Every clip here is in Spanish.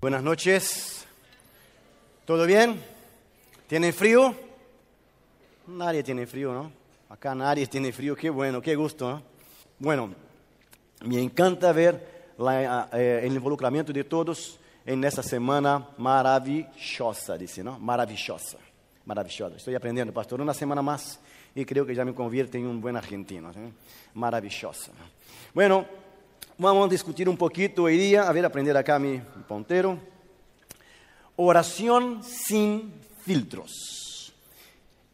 Buenas noches. ¿Todo bien? ¿Tienen frío? Nadie tiene frío, ¿no? Acá nadie tiene frío. Qué bueno, qué gusto. ¿no? Bueno, me encanta ver la, eh, el involucramiento de todos en esta semana maravillosa, dice, ¿no? Maravillosa, maravillosa. Estoy aprendiendo, pastor, una semana más y creo que ya me convierte en un buen argentino. ¿sí? Maravillosa. Bueno, vamos a discutir un poquito hoy día, a ver, aprender acá mi puntero. Oración sin filtros.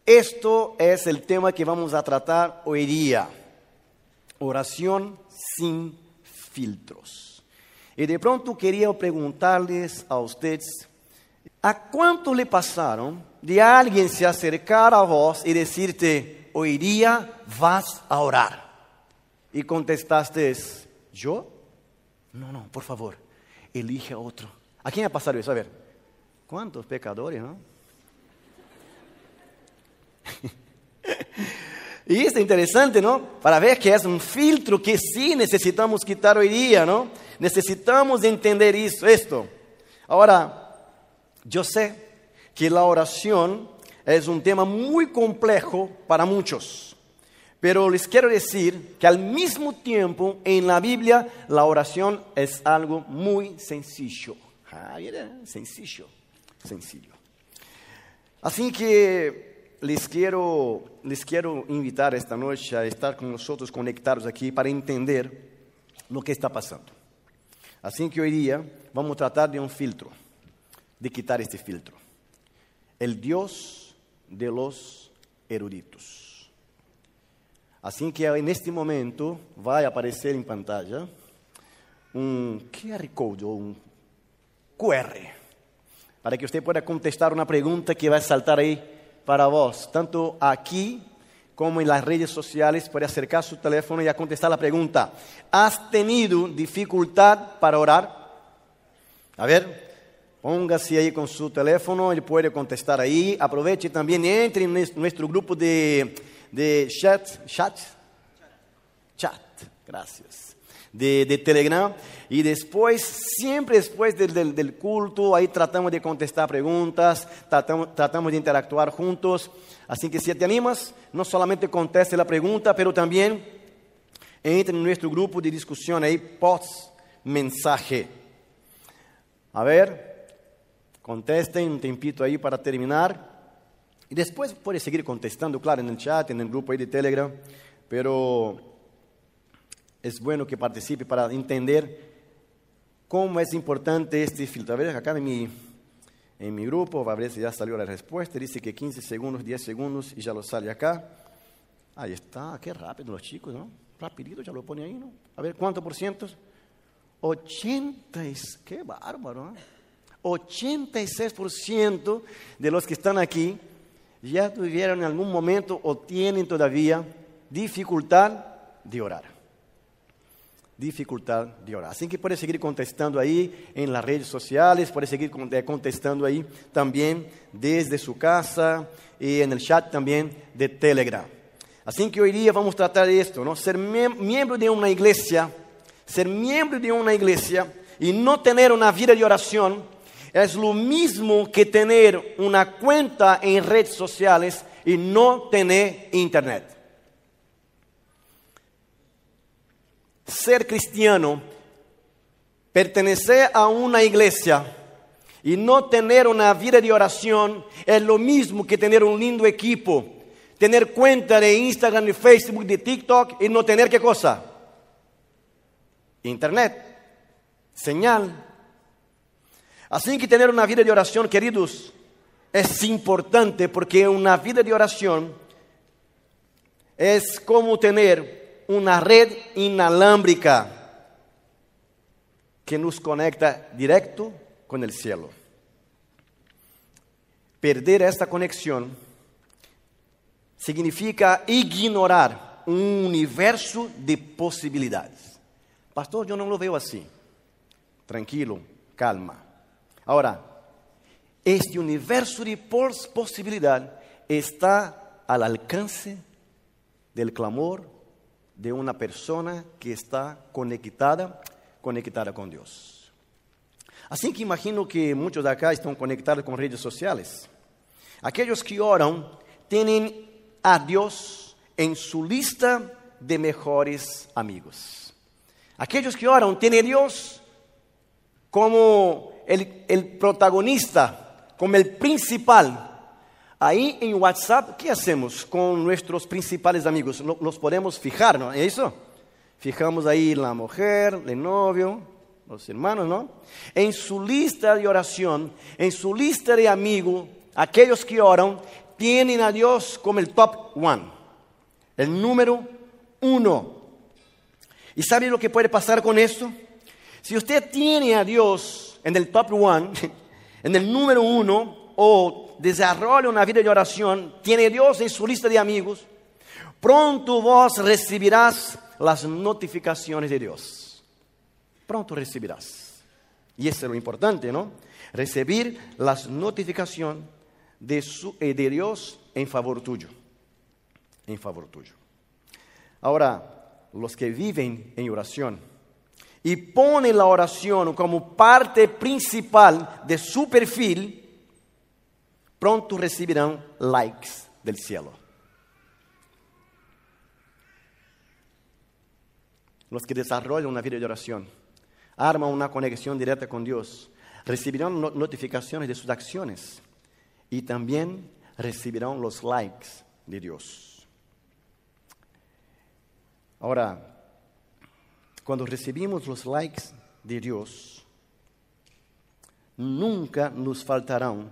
Esto es el tema que vamos a tratar hoy día. Oración sin filtros. Y de pronto quería preguntarles a ustedes, ¿a cuánto le pasaron de alguien se acercar a vos y decirte, hoy día vas a orar? Y contestaste, ¿yo? No, no, por favor, elige a otro. ¿A quién ha pasado eso? A ver, ¿cuántos pecadores, no? Y es interesante, ¿no? Para ver que es un filtro que sí necesitamos quitar hoy día, ¿no? Necesitamos entender esto. Ahora, yo sé que la oración es un tema muy complejo para muchos, pero les quiero decir que al mismo tiempo en la Biblia la oración es algo muy sencillo. Sencillo, sencillo. Así que les quiero, les quiero invitar esta noche a estar con nosotros conectados aquí para entender lo que está pasando. Así que hoy día vamos a tratar de un filtro, de quitar este filtro. El Dios de los eruditos. Así que en este momento va a aparecer en pantalla un QR code o un QR para que usted pueda contestar una pregunta que va a saltar ahí para vos, tanto aquí como en las redes sociales, puede acercar su teléfono y a contestar la pregunta. ¿Has tenido dificultad para orar? A ver, póngase ahí con su teléfono, él puede contestar ahí. Aproveche también, entre en nuestro grupo de, de chat, chat, chat, gracias de, de, Telegram. Y después, siempre después del, del, culto, ahí tratamos de contestar preguntas, tratamos, tratamos de interactuar juntos. Así que si te animas, no solamente conteste la pregunta, pero también entre en nuestro grupo de discusión ahí, post mensaje. A ver, contesten un tempito ahí para terminar. Y después puede seguir contestando, claro, en el chat, en el grupo ahí de Telegram. Pero es bueno que participe para entender cómo es importante este filtro. A ver, acá en mi, en mi grupo, a ver si ya salió la respuesta. Dice que 15 segundos, 10 segundos y ya lo sale acá. Ahí está, qué rápido los chicos, ¿no? Rapidito ya lo pone ahí, ¿no? A ver, ¿cuánto por ciento? 80, qué bárbaro, ¿no? 86% de los que están aquí ya tuvieron en algún momento o tienen todavía dificultad de orar dificultad de orar. Así que puede seguir contestando ahí en las redes sociales, puede seguir contestando ahí también desde su casa y en el chat también de Telegram. Así que hoy día vamos a tratar de esto, ¿no? Ser miembro de una iglesia, ser miembro de una iglesia y no tener una vida de oración es lo mismo que tener una cuenta en redes sociales y no tener internet. ser cristiano, pertenecer a una iglesia y no tener una vida de oración es lo mismo que tener un lindo equipo, tener cuenta de Instagram, de Facebook, de TikTok y no tener qué cosa? Internet, señal. Así que tener una vida de oración, queridos, es importante porque una vida de oración es como tener una red inalámbrica que nos conecta directo con el cielo. Perder esta conexión significa ignorar un universo de posibilidades. Pastor, yo no lo veo así. Tranquilo, calma. Ahora, este universo de posibilidad está al alcance del clamor de una persona que está conectada, conectada con Dios. Así que imagino que muchos de acá están conectados con redes sociales. Aquellos que oran tienen a Dios en su lista de mejores amigos. Aquellos que oran tienen a Dios como el, protagonista, como el principal. Ahí en WhatsApp, ¿qué hacemos con nuestros principales amigos? Los podemos fijar, ¿no? ¿Es eso? Fijamos ahí la mujer, el novio, los hermanos, ¿no? En su lista de oración, en su lista de amigos, aquellos que oran, tienen a Dios como el top one, el número uno. ¿Y sabe lo que puede pasar con esto? Si usted tiene a Dios en el top one, en el número uno, o desarrolla una vida de oración, tiene Dios en su lista de amigos, pronto vos recibirás las notificaciones de Dios. Pronto recibirás. Y eso es lo importante, ¿no? Recibir las notificaciones de, eh, de Dios en favor tuyo. En favor tuyo. Ahora, los que viven en oración y ponen la oración como parte principal de su perfil, pronto recibirán likes del cielo. los que desarrollan una vida de oración, arman una conexión directa con Dios, recibirán notificaciones de sus acciones y también recibirán los likes de Dios. Ahora, cuando recibimos los likes de Dios, nunca nos faltarán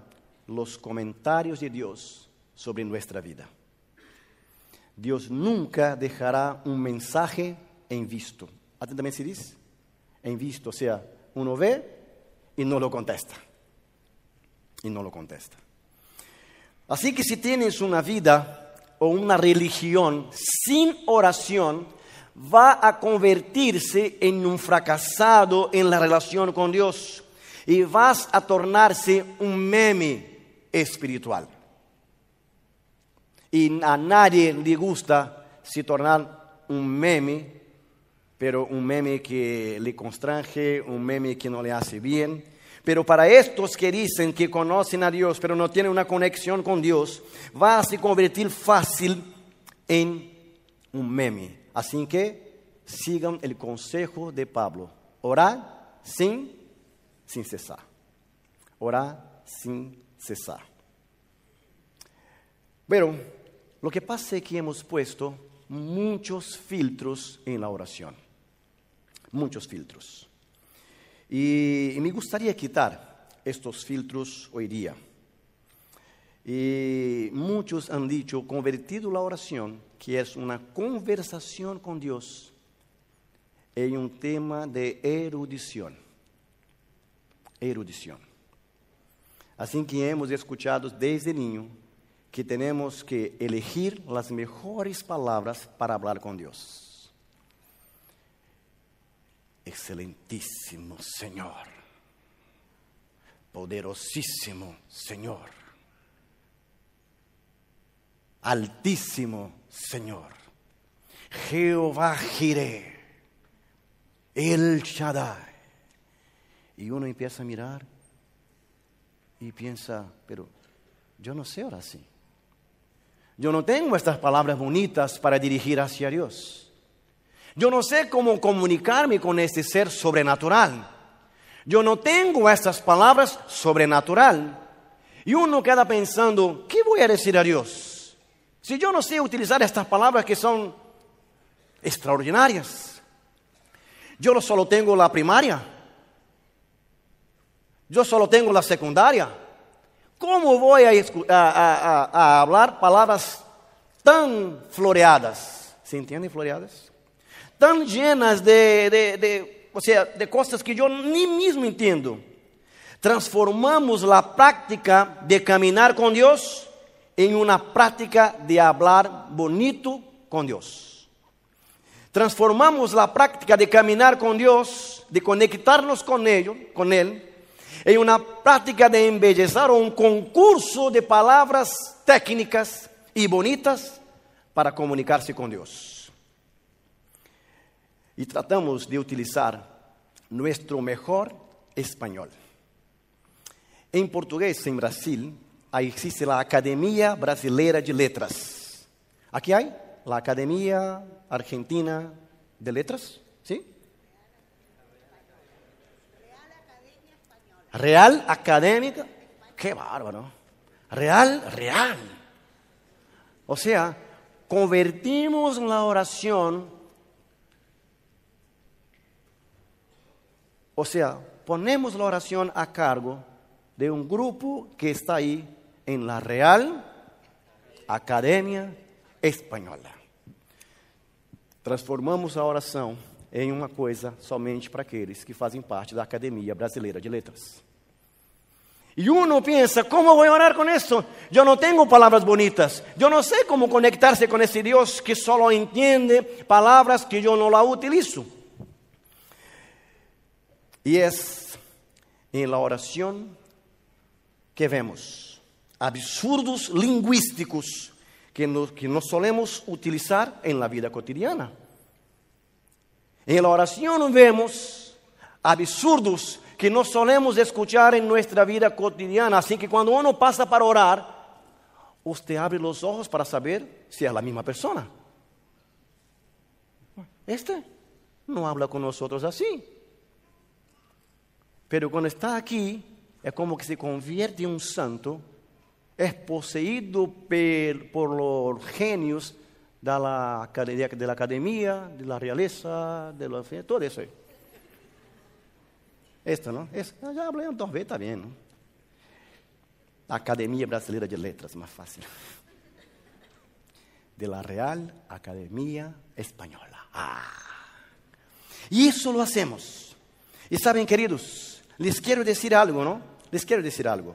los comentarios de Dios sobre nuestra vida. Dios nunca dejará un mensaje en visto. Atentamente se dice, en visto, o sea, uno ve y no lo contesta. Y no lo contesta. Así que si tienes una vida o una religión sin oración, va a convertirse en un fracasado en la relación con Dios y vas a tornarse un meme espiritual. Y a nadie le gusta se tornar un meme pero un meme que le constrange, un meme que no le hace bien. Pero para estos que dicen que conocen a Dios, pero no tienen una conexión con Dios, va a se convertir fácil en un meme. Así que sigan el consejo de Pablo. Orar sin, sin cesar. Orar sin cesar. Pero lo que pasa es que hemos puesto muchos filtros en la oración muchos filtros. Y, me gustaría quitar estos filtros hoy día. Y muchos han dicho, convertido la oración, que es una conversación con Dios, en un tema de erudición. Erudición. Así que hemos escuchado desde niño que tenemos que elegir las mejores palabras para hablar con Dios excelentísimo Señor, poderosísimo Señor, altísimo Señor, Jehová Jireh, El Shaddai. Y uno empieza a mirar y piensa, pero yo no sé ahora sí. Yo no tengo estas palabras bonitas para dirigir hacia Dios. Yo no sé cómo comunicarme con este ser sobrenatural. Yo no tengo estas palabras sobrenatural. Y uno queda pensando, ¿qué voy a decir a Dios? Si yo no sé utilizar estas palabras que son extraordinarias. Yo solo tengo la primaria. Yo solo tengo la secundaria. ¿Cómo voy a, hablar palabras tan floreadas? ¿Se entienden floreadas? tan llenas de, de, de, o sea, de cosas que yo ni mismo entiendo. Transformamos la práctica de caminar con Dios en una práctica de hablar bonito con Dios. Transformamos la práctica de caminar con Dios, de conectarnos con Él, con Él en una práctica de embellecer un concurso de palabras técnicas y bonitas para comunicarse con Dios y tratamos de utilizar nuestro mejor español. En portugués, en Brasil, ahí existe la Academia Brasileira de Letras. Aquí hay la Academia Argentina de Letras, ¿sí? Real Académica, qué bárbaro. Real, real. O sea, convertimos la oración, o sea, ponemos la oración a cargo de un grupo que está ahí en la Real Academia Española. Transformamos a oração em uma coisa somente para aqueles que fazem parte da Academia Brasileira de Letras. Y uno piensa, ¿cómo voy a orar con esto? Yo no tengo palabras bonitas. Yo no sé cómo conectarse con ese Dios que solo entiende palabras que yo no la utilizo. Y es en la oración que vemos absurdos lingüísticos que no, que no solemos utilizar en la vida cotidiana. En la oración vemos absurdos que no solemos escuchar en nuestra vida cotidiana. Así que cuando uno pasa para orar, usted abre los ojos para saber si es la misma persona. Este no habla con nosotros así. Pero cuando está aquí, es como que se convierte en un santo, es poseído por los genios de la, de la academia, de la realeza, de la, todo eso. Esto, ¿no? Es, ya hablé dos veces, está bien. ¿no? Academia Brasileira de Letras, más fácil. De la Real Academia Española. Ah. Y eso lo hacemos. Y saben, queridos, les quiero decir algo, ¿no? Les quiero decir algo.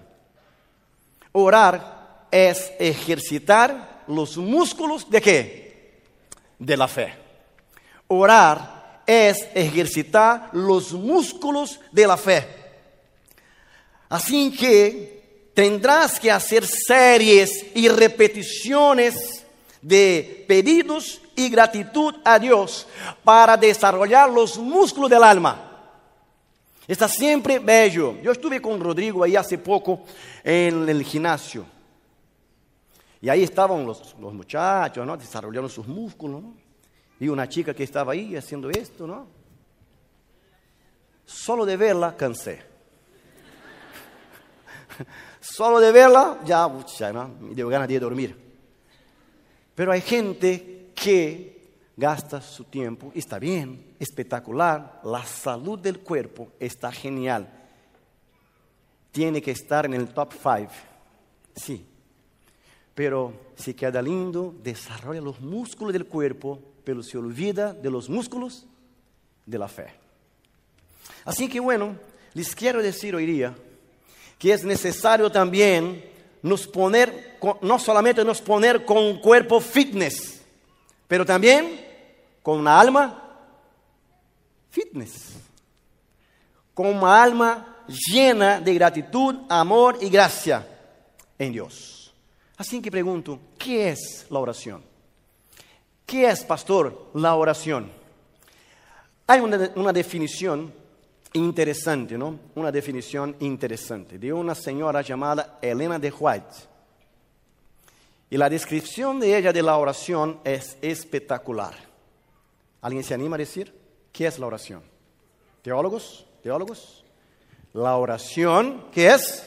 Orar es ejercitar los músculos de qué? De la fe. Orar es ejercitar los músculos de la fe. Así que tendrás que hacer series y repeticiones de pedidos y gratitud a Dios para desarrollar los músculos del alma. Está siempre bello. Yo estuve con Rodrigo ahí hace poco en el gimnasio. Y ahí estaban los, muchachos, ¿no? Desarrollando sus músculos, ¿no? Y una chica que estaba ahí haciendo esto, ¿no? Solo de verla cansé. Solo de verla ya, ya ¿no? me dio ganas de dormir. Pero hay gente que gasta su tiempo, y está bien, espectacular, la salud del cuerpo está genial. Tiene que estar en el top 5, sí. Pero si queda lindo, desarrolla los músculos del cuerpo pero se olvida de los músculos de la fe. Así que bueno, les quiero decir hoy día que es necesario también nos poner, no solamente nos poner con un cuerpo fitness, pero también con una alma fitness, con una alma llena de gratitud, amor y gracia en Dios. Así que pregunto, ¿qué es la oración? ¿Qué es, pastor, la oración? Hay una, definición interesante, ¿no? Una definición interesante de una señora llamada Elena de White. Y la descripción de ella de la oración es espectacular. ¿Alguien se anima a decir qué es la oración? ¿Teólogos? ¿Teólogos? La oración, ¿qué es?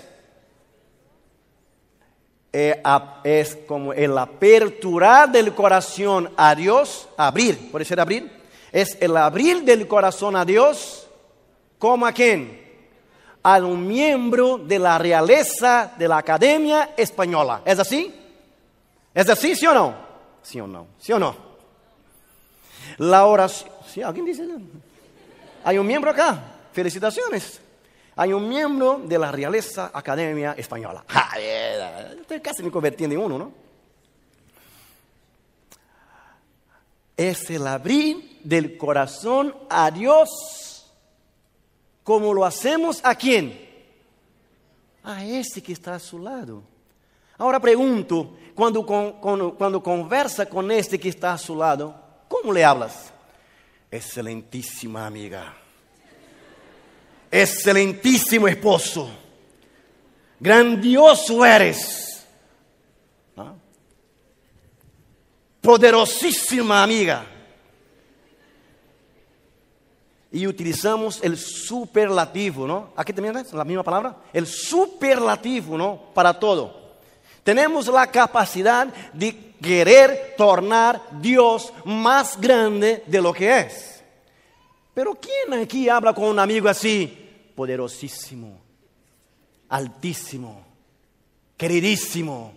Eh, es como el apertura del corazón a Dios, abrir, puede ser abrir, es el abrir del corazón a Dios, como a quién? A un miembro de la realeza de la Academia Española. ¿Es así? ¿Es así, sí o no? Sí o no, sí o no. La oración, ¿Alguien dice? Hay un miembro acá, felicitaciones. Hay un miembro de la Realeza Academia Española. Estoy casi me convirtiendo en uno, ¿no? Es el abrir del corazón a Dios, como lo hacemos a quién? A ese que está a su lado. Ahora pregunto, cuando, cuando, cuando conversa con este que está a su lado, ¿cómo le hablas? Excelentísima amiga excelentísimo esposo. grandioso eres. ¿Ah? Poderosísima amiga. Y utilizamos el superlativo, ¿no? Aquí también es la misma palabra, el superlativo, ¿no? Para todo. Tenemos la capacidad de querer tornar Dios más grande de lo que es. Pero ¿quién aquí habla con un amigo así? Poderosísimo, altísimo, queridísimo,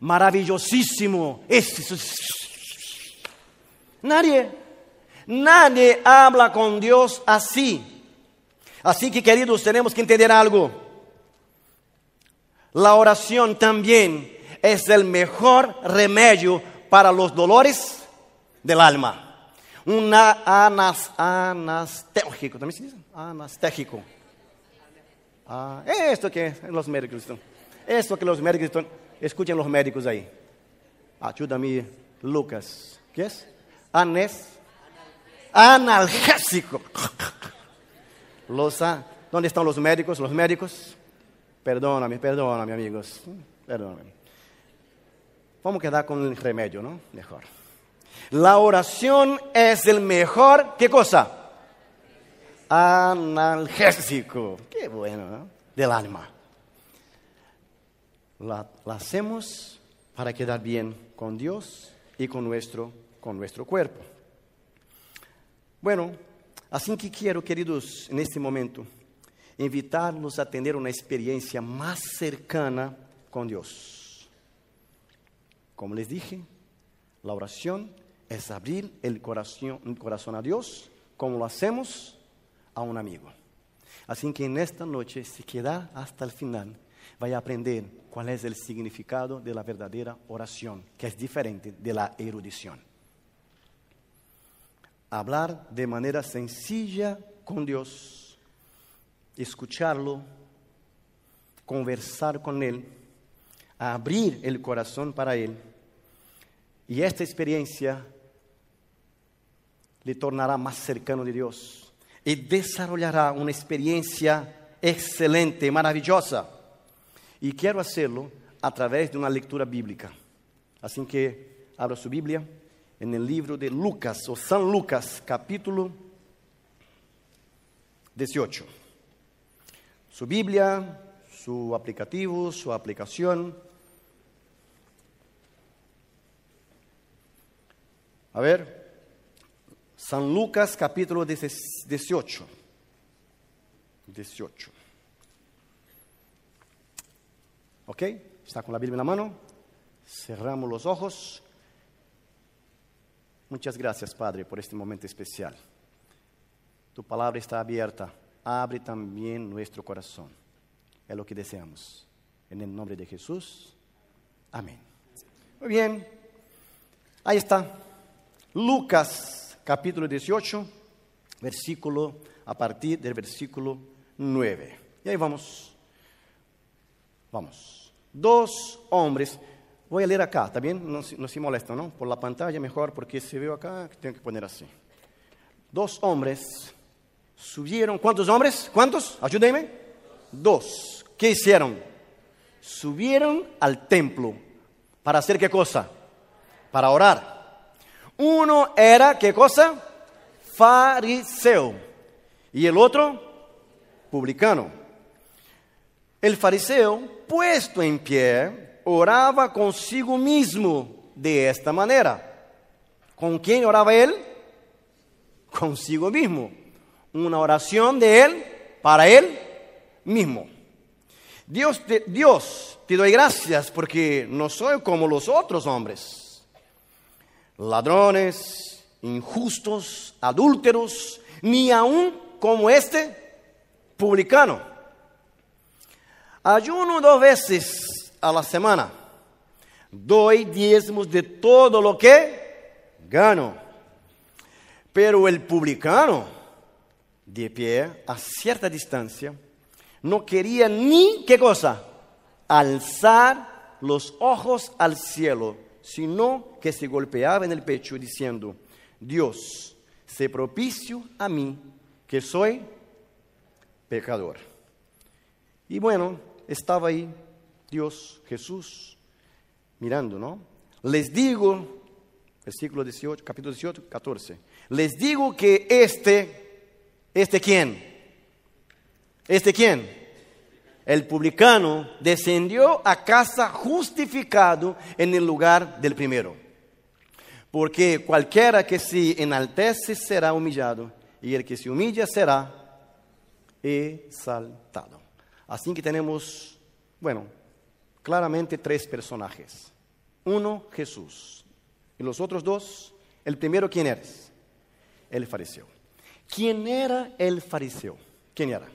maravillosísimo. Nadie, nadie habla con Dios así. Así que queridos, tenemos que entender algo. La oración también es el mejor remedio para los dolores del alma. Un anas, ¿también se dice? Anastégico. Ah, esto que los médicos están. Esto que los médicos están. Escuchen los médicos ahí. Ayúdame, Lucas. ¿Qué es? Anes. Analgésico. Los, ¿Dónde están los médicos? Los médicos. Perdóname, perdóname, amigos. Perdóname. Vamos a quedar con el remedio, ¿no? Mejor. La oración es el mejor, ¿qué cosa? Analgésico. Qué bueno, ¿no? Del alma. La, la, hacemos para quedar bien con Dios y con nuestro, con nuestro cuerpo. Bueno, así que quiero, queridos, en este momento, invitarlos a tener una experiencia más cercana con Dios. Como les dije, la oración es abrir el corazón, a Dios como lo hacemos a un amigo. Así que en esta noche, si queda hasta el final, a aprender cuál es el significado de la verdadera oración, que es diferente de la erudición. Hablar de manera sencilla con Dios escucharlo, conversar con Él, abrir el corazón para Él. Y esta experiencia le tornará más cercano de Dios y desarrollará una experiencia excelente, maravillosa. Y quiero hacerlo a través de una lectura bíblica. Así que abra su Biblia en el libro de Lucas o San Lucas, capítulo 18 su Biblia, su aplicativo, su aplicación. A ver, San Lucas capítulo 18. 18. ¿Ok? ¿Está con la Biblia en la mano? Cerramos los ojos. Muchas gracias, Padre, por este momento especial. Tu palabra está abierta abre también nuestro corazón. Es lo que deseamos. En el nombre de Jesús. Amén. Muy bien. Ahí está. Lucas capítulo 18, versículo a partir del versículo 9. Y ahí vamos. Vamos. Dos hombres. Voy a leer acá, ¿está bien? No, no se molesta, ¿no? Por la pantalla mejor, porque si veo acá, tengo que poner así. Dos hombres subieron, ¿cuántos hombres? ¿Cuántos? Ayúdenme. Dos. ¿Qué hicieron? Subieron al templo. ¿Para hacer qué cosa? Para orar. Uno era, ¿qué cosa? Fariseo. Y el otro, publicano. El fariseo, puesto en pie, oraba consigo mismo de esta manera. ¿Con quién oraba él? Consigo mismo una oración de Él para Él mismo. Dios te, Dios, te doy gracias porque no soy como los otros hombres, ladrones, injustos, adúlteros, ni aún como este publicano. Ayuno dos veces a la semana, doy diezmos de todo lo que gano. Pero el publicano, de pie a cierta distancia, no quería ni, ¿qué cosa? Alzar los ojos al cielo, sino que se golpeaba en el pecho diciendo, Dios, sé propicio a mí, que soy pecador. Y bueno, estaba ahí Dios, Jesús, mirando, ¿no? Les digo, versículo 18, capítulo 18, 14, les digo que este, ¿este quién? ¿Este quién? El publicano descendió a casa justificado en el lugar del primero. Porque cualquiera que se enaltece será humillado, y el que se humilla será exaltado. Así que tenemos, bueno, claramente tres personajes. Uno, Jesús. Y los otros dos, el primero, ¿quién eres? El fariseo. ¿Quién era el fariseo? ¿Quién era?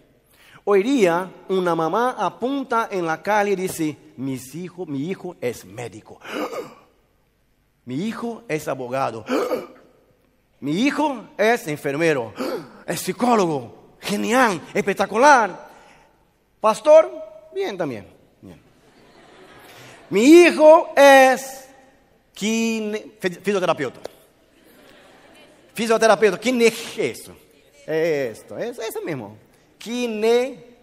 Hoy día una mamá apunta en la calle y dice, Mis hijo, mi hijo es médico. Mi hijo es abogado. Mi hijo es enfermero. Es psicólogo. Genial, espectacular. Pastor, bien también. Mi hijo es fisioterapeuta. Fisioterapeuta, ¿quién es eso? Esto, es eso mismo. Kinesiólogo.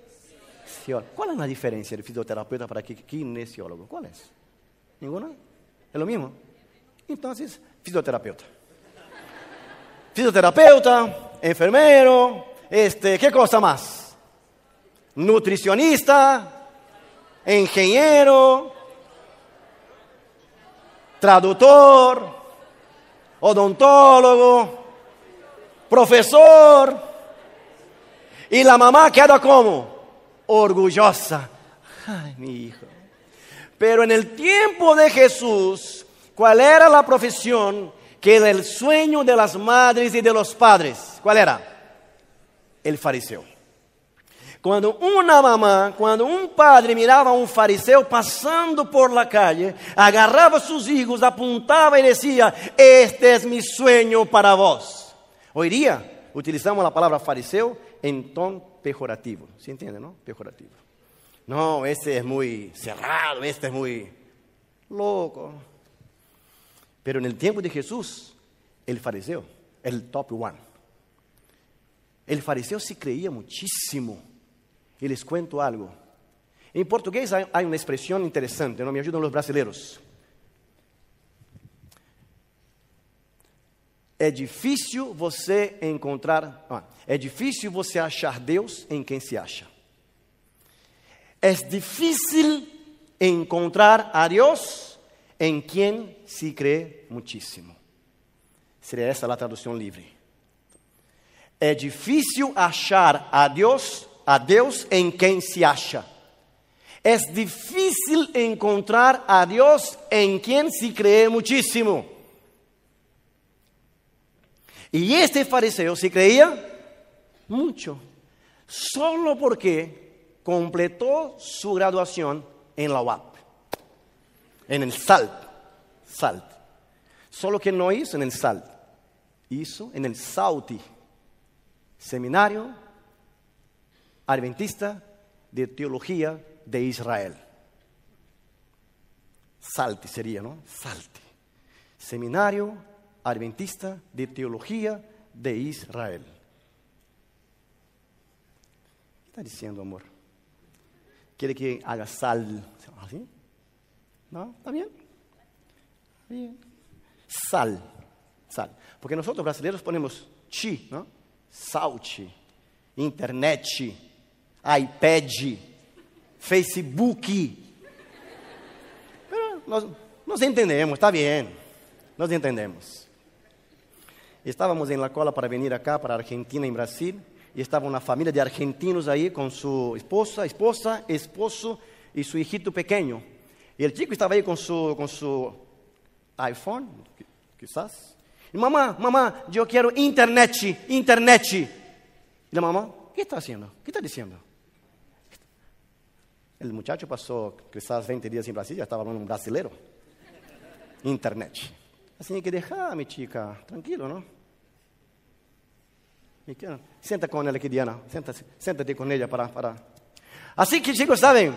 ¿Cuál es la diferencia de fisioterapeuta para kinesiólogo? ¿Cuál es? ¿Ninguna? ¿Es lo mismo? Entonces, fisioterapeuta. Fisioterapeuta, enfermero, este, ¿qué cosa más? Nutricionista, ingeniero, traductor, odontólogo, profesor. Y la mamá queda como orgullosa. Ay, mi hijo. Pero en el tiempo de Jesús, ¿Cuál era la profesión que era el sueño de las madres y de los padres? ¿Cuál era? El fariseo. Cuando una mamá, cuando un padre miraba a un fariseo pasando por la calle, agarraba a sus hijos, apuntaba y decía, este es mi sueño para vos. Hoy día utilizamos la palabra fariseo en tono pejorativo. ¿Se entiende, no? Pejorativo. No, este es muy cerrado, este es muy loco. Pero en el tiempo de Jesús, el fariseo, el top one. El fariseo se creía muchísimo. Y les cuento algo. En portugués hay, una expresión interesante, ¿no? Me ayudan los brasileños. É difícil você encontrar, é difícil você achar Deus em quem se acha. É difícil encontrar a Deus en quien se cree muchísimo. Sería esa la traducción libre. Es difícil achar a Dios, a Dios en quien se acha. Es difícil encontrar a Dios en quien se cree muchísimo. Y este fariseo se creía mucho, solo porque completó su graduación en la UAP en el SALT. SALT. Solo que no hizo en el SALT, hizo en el SAUTI, Seminario Adventista de Teología de Israel. SALTI sería, ¿no? SALTI. Seminario Adventista de Teología de Israel. ¿Qué está diciendo, amor? ¿Quiere que haga sal? ¿Así? ¿No? ¿Está bien? bien? Sal, sal. Porque nosotros brasileños ponemos chi, ¿no? Salchi, internet, iPad, Facebook. Pero nos, nos entendemos, está bien. Nos entendemos. Estávamos en la cola para venir acá, para Argentina, en Brasil, y estaba una familia de argentinos ahí con su esposa, esposa, esposo y su hijito pequeño. Y el chico estaba ahí con su, con su iPhone, quizás. Y mamá, mamá, yo quiero internet, internet. Y la mamá, ¿qué está haciendo? ¿Qué está diciendo? El muchacho pasó quizás 20 días en Brasil, ya estaba hablando un brasilero. Internet. Así que déjame, chica, tranquilo, ¿no? Sienta con ella aquí, Diana. Siéntate, con ella para, para. Así que, chicos, ¿saben?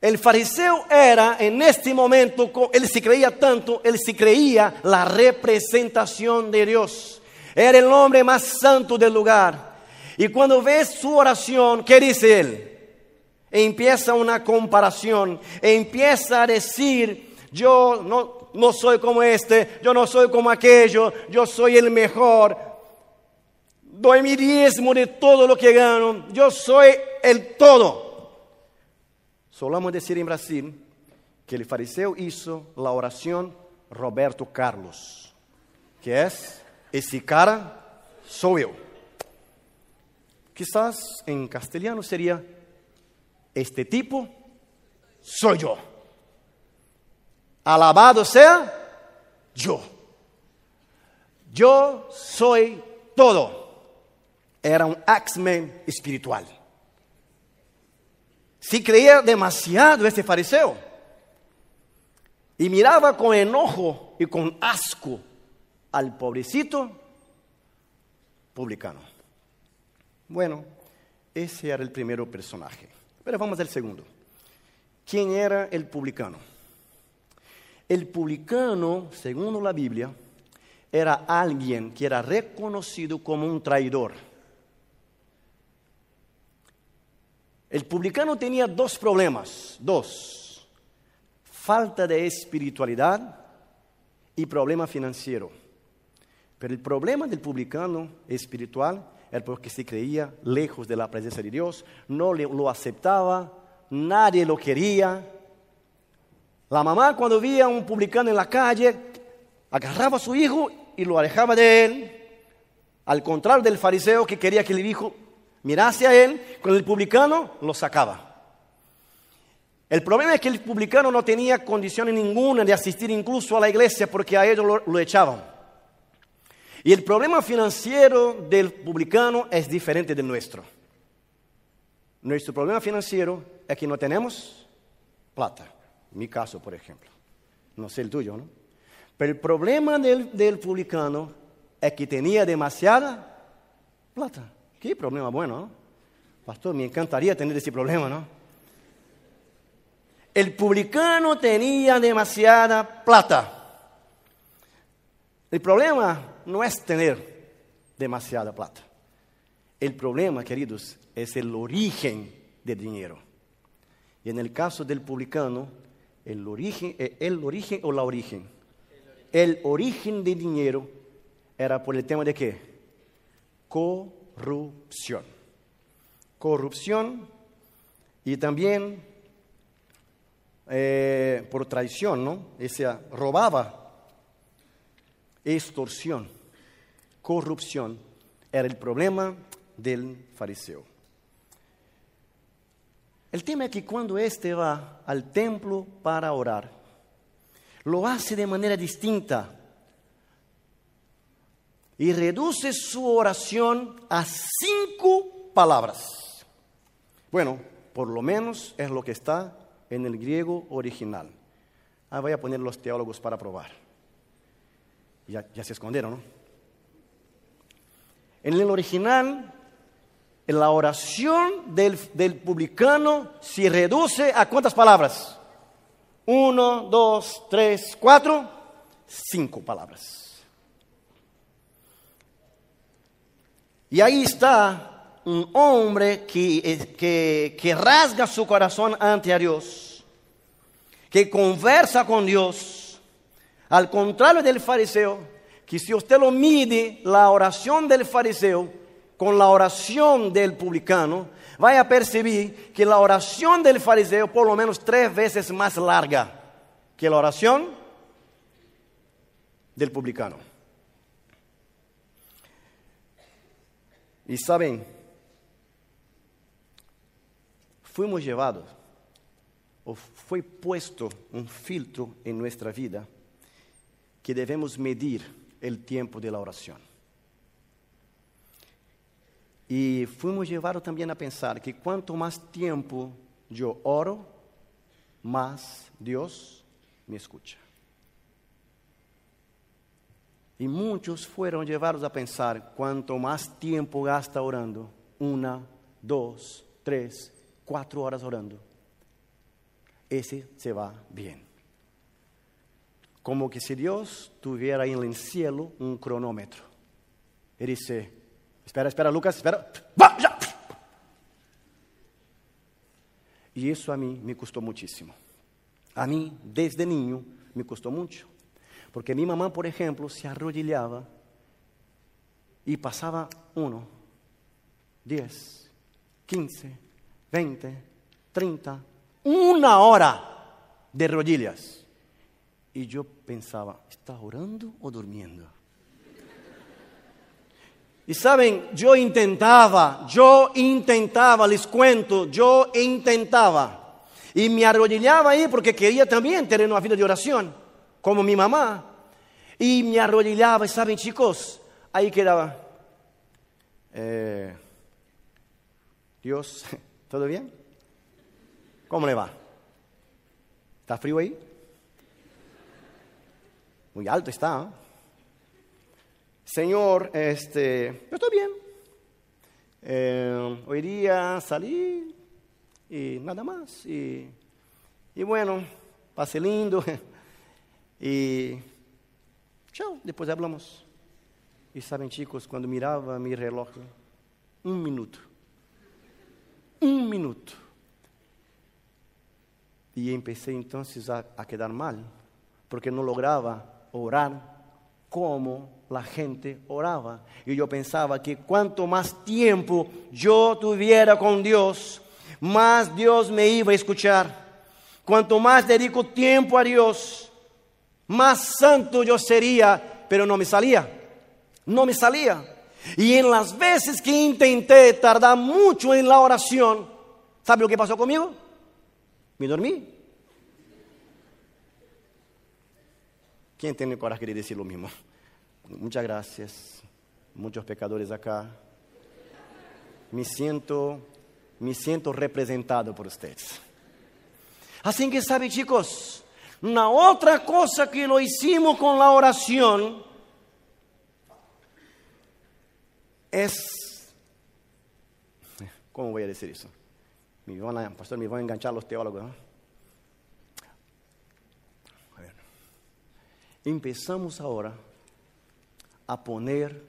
El fariseo era en este momento, él se creía tanto, él se creía la representación de Dios. Era el hombre más santo del lugar. Y cuando ves su oración, ¿qué dice él? empieza una comparación, empieza a decir, yo no, no soy como este, yo no soy como aquello, yo soy el mejor, doy mi diezmo de todo lo que gano, yo soy el todo. Solamos decir en Brasil que el fariseo hizo la oración Roberto Carlos, que es, ese cara soy yo. Quizás en castellano sería, este tipo soy yo. Alabado sea yo. Yo soy todo. Era un X-Men espiritual. Si creía demasiado este fariseo y miraba con enojo y con asco al pobrecito publicano. Bueno, ese era el primer personaje. Pero vamos al segundo. ¿Quién era el publicano? El publicano, según la Biblia, era alguien que era reconocido como un traidor. El publicano tenía dos problemas, dos. Falta de espiritualidad y problema financiero. Pero el problema del publicano espiritual era porque se creía lejos de la presencia de Dios, no lo aceptaba, nadie lo quería. La mamá cuando veía a un publicano en la calle, agarraba a su hijo y lo alejaba de él, al contrario del fariseo que quería que el hijo mirase a él, con el publicano lo sacaba. El problema es que el publicano no tenía condiciones ninguna de asistir incluso a la iglesia porque a ellos lo, lo echaban. Y el problema financiero del publicano es diferente del nuestro. Nuestro problema financiero es que no tenemos plata. Mi caso, por ejemplo. No sé el tuyo, ¿no? Pero el problema del, del publicano es que tenía demasiada plata. Qué problema bueno, ¿no? Pastor, me encantaría tener ese problema, ¿no? El publicano tenía demasiada plata. El problema no es tener demasiada plata. El problema, queridos, es el origen del dinero. Y en el caso del publicano, el origen, eh, el origen o la origen. El origen del dinero era por el tema de qué? Corrupción. Corrupción y también eh, por traición, ¿no? Ese robaba extorsión, corrupción, era el problema del fariseo. El tema es que cuando éste va al templo para orar, lo hace de manera distinta y reduce su oración a cinco palabras. Bueno, por lo menos es lo que está en el griego original. Ah, voy a poner los teólogos para probar ya, se escondieron, ¿no? En el original, la oración del, del publicano se reduce a cuántas palabras? Uno, dos, tres, cuatro, cinco palabras. Y ahí está un hombre que, que, que, rasga su corazón ante a Dios, que conversa con Dios, al contrario del fariseo, que si usted lo mide la oración del fariseo con la oración del publicano, vaya a percibir que la oración del fariseo por lo menos tres veces más larga que la oración del publicano. Y saben, fuimos llevados, o fue puesto un filtro en nuestra vida que debemos medir el tiempo de la oración. Y fuimos llevados también a pensar que cuanto más tiempo yo oro, más Dios me escucha. Y muchos fueron llevados a pensar, cuanto más tiempo gasta orando, una, dos, tres, cuatro horas orando, ese se va bien como que si Dios tuviera en el cielo un cronómetro. Y dice, espera, espera, Lucas, espera, ¡Va, ya! Y eso a mí me costó muchísimo. A mí, desde niño, me costó mucho. Porque mi mamá, por ejemplo, se arrodillaba y pasaba uno, diez, quince, veinte, treinta, una hora de rodillas. Y yo pensaba, ¿está orando o durmiendo? Y saben, yo intentaba, yo intentaba, les cuento, yo intentaba. Y me arrodillaba ahí porque quería también tener una vida de oración, como mi mamá. Y me arrodillaba, y saben chicos, ahí quedaba. Eh, Dios, ¿todo bien? ¿Cómo le va? ¿Está frío ahí? Muy alto está. ¿eh? Señor, este, yo estoy bien. Eh, hoy día salí y nada más. Y, y bueno, pase lindo. y chao, después hablamos. Y saben chicos, cuando miraba mi reloj, un minuto. Un minuto. Y empecé entonces a, a quedar mal, porque no lograba orar como la gente oraba. Y yo pensaba que cuanto más tiempo yo tuviera con Dios, más Dios me iba a escuchar. Cuanto más dedico tiempo a Dios, más santo yo sería, pero no me salía. No me salía. Y en las veces que intenté tardar mucho en la oración, ¿sabe lo que pasó conmigo? Me dormí. ¿Quién tiene coraje de decir lo mismo? Muchas gracias. Muchos pecadores acá. Me siento, me siento representado por ustedes. Así que sabe, chicos, una otra cosa que lo hicimos con la oración es, ¿cómo voy a decir eso? Pastor, me van a enganchar los teólogos. Empezamos ahora a poner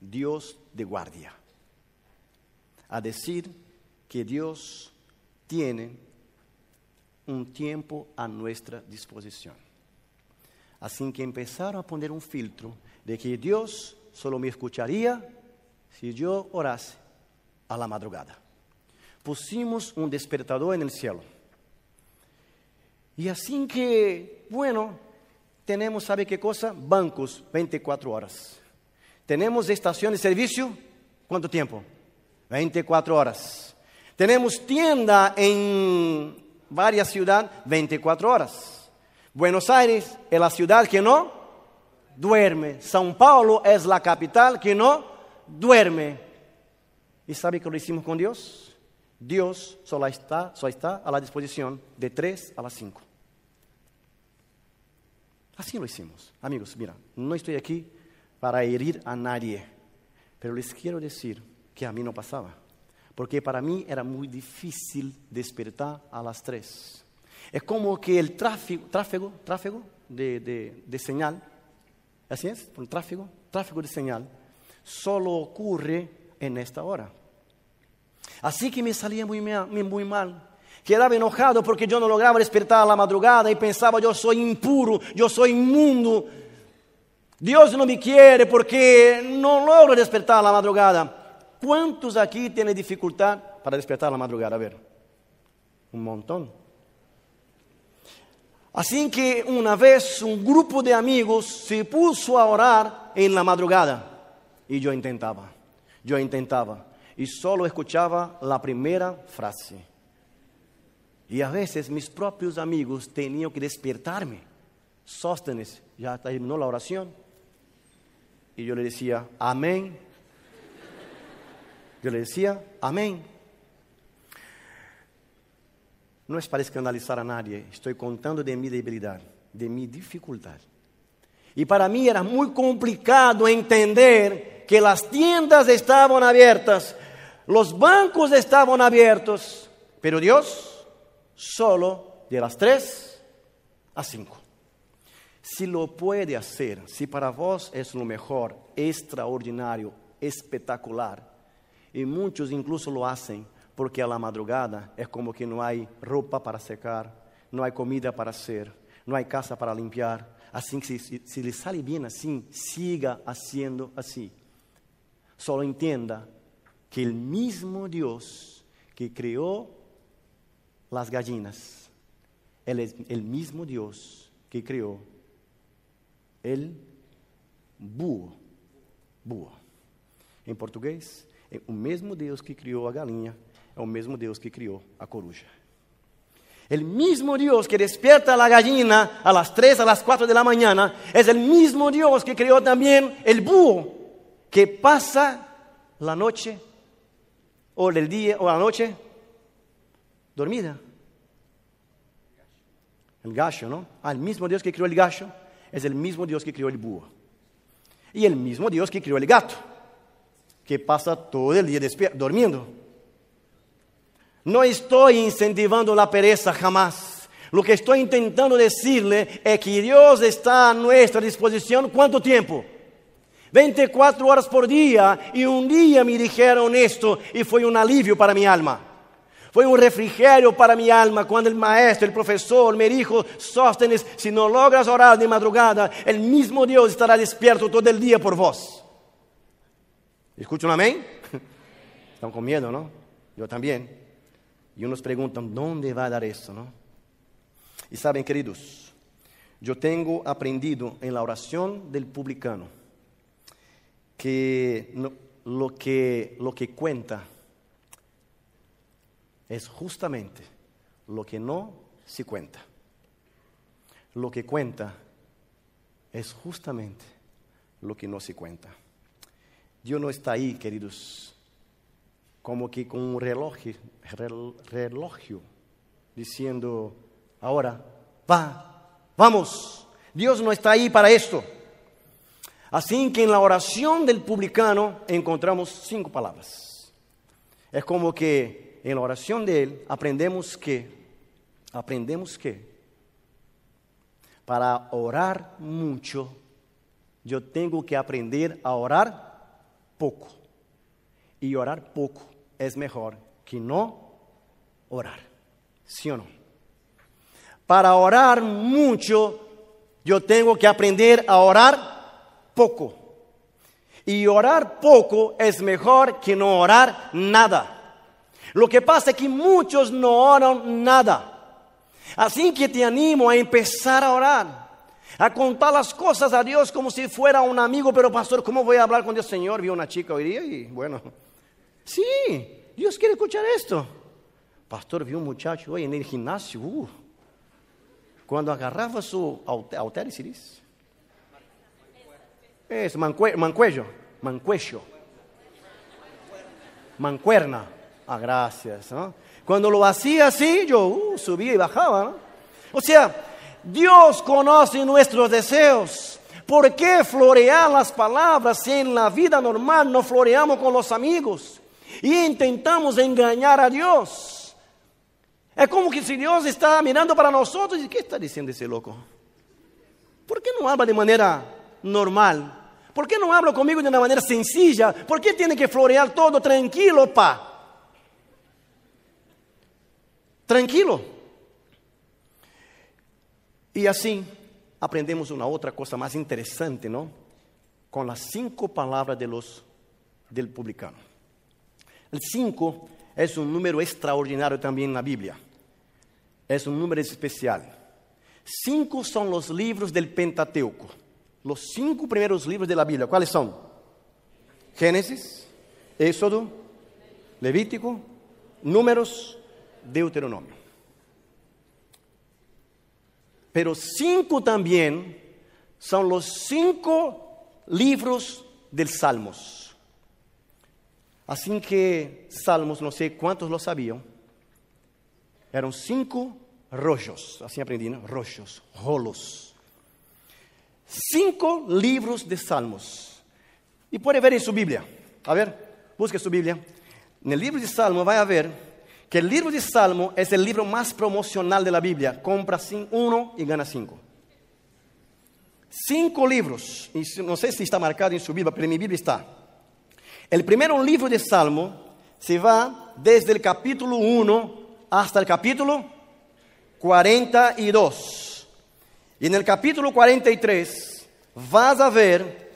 Dios de guardia, a decir que Dios tiene un tiempo a nuestra disposición. Así que empezaron a poner un filtro de que Dios solo me escucharía si yo orase a la madrugada. Pusimos un despertador en el cielo. Y así que, bueno, tenemos, ¿sabe qué cosa? Bancos 24 horas. Tenemos estación de servicio, ¿cuánto tiempo? 24 horas. Tenemos tienda en varias ciudades, 24 horas. Buenos Aires es la ciudad que no duerme. São Paulo es la capital que no duerme. ¿Y sabe qué lo hicimos con Dios? Dios solo está, solo está a la disposición de 3 a las 5. Así lo hicimos. Amigos, mira, no estoy aquí para herir a nadie, pero les quiero decir que a mí no pasaba, porque para mí era muy difícil despertar a las tres. Es como que el tráfico, tráfico, tráfico de, de, de señal, así es, el tráfico, tráfico de señal, solo ocurre en esta hora. Así que me salía muy, muy mal Quedaba enojado porque yo no lograba despertar a la madrugada y pensaba yo soy impuro, yo soy inmundo. Dios no me quiere porque no logro despertar a la madrugada. ¿Cuántos aquí tienen dificultad para despertar a la madrugada? A ver, un montón. Así que una vez un grupo de amigos se puso a orar en la madrugada y yo intentaba, yo intentaba y solo escuchaba la primera frase. Y a veces mis propios amigos tenían que despertarme. Sóstenes, ya terminó la oración. Y yo le decía, amén. Yo le decía, amén. No es para escandalizar a nadie, estoy contando de mi debilidad, de mi dificultad. Y para mí era muy complicado entender que las tiendas estaban abiertas, los bancos estaban abiertos, pero Dios solo de las 3 a 5. Si lo puede hacer, si para vos es lo mejor, extraordinario, espectacular, y muchos incluso lo hacen, porque a la madrugada es como que no hay ropa para secar, no hay comida para hacer, no hay casa para limpiar. Así que si, si le sale bien así, siga haciendo así. Solo entienda que el mismo Dios que creó las gallinas, Él es el mismo Dios que creó el búho. Búho. Em português, é o mesmo Deus que criou a galinha, é o mesmo Deus que criou a coruja. El mismo Dios que despierta a la gallina a las 3, a las 4 de la mañana, es el mismo Dios que creó también el búho, que pasa la noche o el día o la noche dormida. El gallo, ¿no? Ah, el mismo Dios que creó el gallo es el mismo Dios que creó el búho. Y el mismo Dios que creó el gato, que pasa todo el día durmiendo. No estoy incentivando la pereza jamás. Lo que estoy intentando decirle es que Dios está a nuestra disposición. ¿Cuánto tiempo? 24 horas por día. Y un día me dijeron esto y fue un alivio para mi alma. Fue un refrigerio para mi alma cuando el maestro, el profesor me dijo, Sóstenes, si no logras orar de madrugada, el mismo Dios estará despierto todo el día por vos. ¿Escuchan amén? Están con miedo, ¿no? Yo también. Y unos preguntan, ¿dónde va a dar eso? ¿no? Y saben, queridos, yo tengo aprendido en la oración del publicano que lo que, lo que cuenta es justamente lo que no se cuenta. Lo que cuenta es justamente lo que no se cuenta. Dios no está ahí, queridos, como que con un reloj, relojio, diciendo, ahora, va, vamos, Dios no está ahí para esto. Así que en la oración del publicano encontramos cinco palabras. Es como que en la oración de él aprendemos que, aprendemos que, para orar mucho, yo tengo que aprender a orar poco. Y orar poco es mejor que no orar. ¿Sí o no? Para orar mucho, yo tengo que aprender a orar poco. Y orar poco es mejor que no orar nada. Lo que pasa es que muchos no oran nada. Así que te animo a empezar a orar, a contar las cosas a Dios como si fuera un amigo, pero pastor, ¿cómo voy a hablar con Dios? Señor, vi una chica hoy día y bueno, Sí, Dios quiere escuchar esto. Pastor, vi un muchacho hoy en el gimnasio. Uh, cuando agarraba su halter, ¿se dice? Es mancuello, mancuello. Mancuerna. Ah, gracias. Cuando lo hacía así, yo uh, subía y bajaba. O sea, Dios conoce nuestros deseos. ¿Por qué florear las palabras si en la vida normal no floreamos con los amigos? y intentamos engañar a Dios. Es como que si Dios está mirando para nosotros y ¿qué está diciendo ese loco? ¿Por qué no habla de manera normal? ¿Por qué no habla conmigo de una manera sencilla? ¿Por qué tiene que florear todo tranquilo, pa? Tranquilo. Y así aprendemos una otra cosa más interesante, ¿no? Con las cinco palabras de los, del publicano. El 5 es un número extraordinario también en la Biblia. Es un número especial. Cinco son los libros del Pentateuco. Los cinco primeros libros de la Biblia. ¿Cuáles son? Génesis, Éxodo, Levítico, Números, Deuteronomio. Pero cinco también son los cinco libros del Salmos. Así que Salmos, no sé cuántos lo sabían, eran cinco rollos, así aprendí, ¿no? rollos, rolos. Cinco libros de Salmos. Y puede ver en su Biblia. A ver, busque su Biblia. En el libro de Salmo va a ver que el libro de Salmo es el libro más promocional de la Biblia. Compra uno y gana cinco. Cinco libros. No sé si está marcado en su Biblia, pero en mi Biblia está. El primer libro de Salmo se va desde el capítulo 1 hasta el capítulo 42. Y en el capítulo 43 vas a ver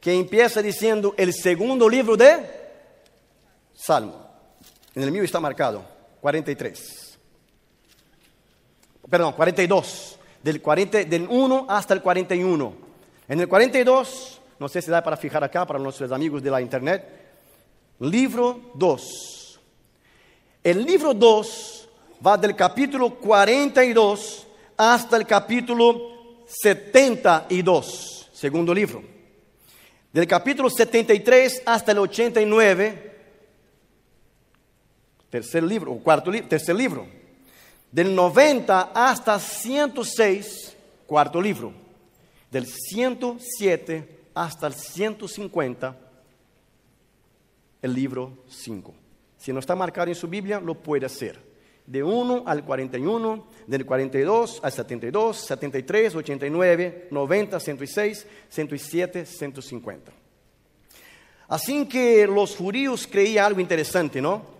que empieza diciendo el segundo libro de Salmo. En el mío está marcado, 43. Perdón, 42. Del, 40, del 1 hasta el 41. En el 42, no sé si da para fijar acá para nuestros amigos de la internet, libro 2. El libro 2 va del capítulo 42 hasta el capítulo 72, segundo libro. Del capítulo 73 hasta el 89, tercer libro, o cuarto libro, tercer libro. Del 90 hasta 106, cuarto libro. Del 107 hasta el 150, el libro 5. Si no está marcado en su Biblia, lo puede hacer. De 1 al 41, del 42 al 72, 73, 89, 90, 106, 107, 150. Así que los judíos creían algo interesante, ¿no?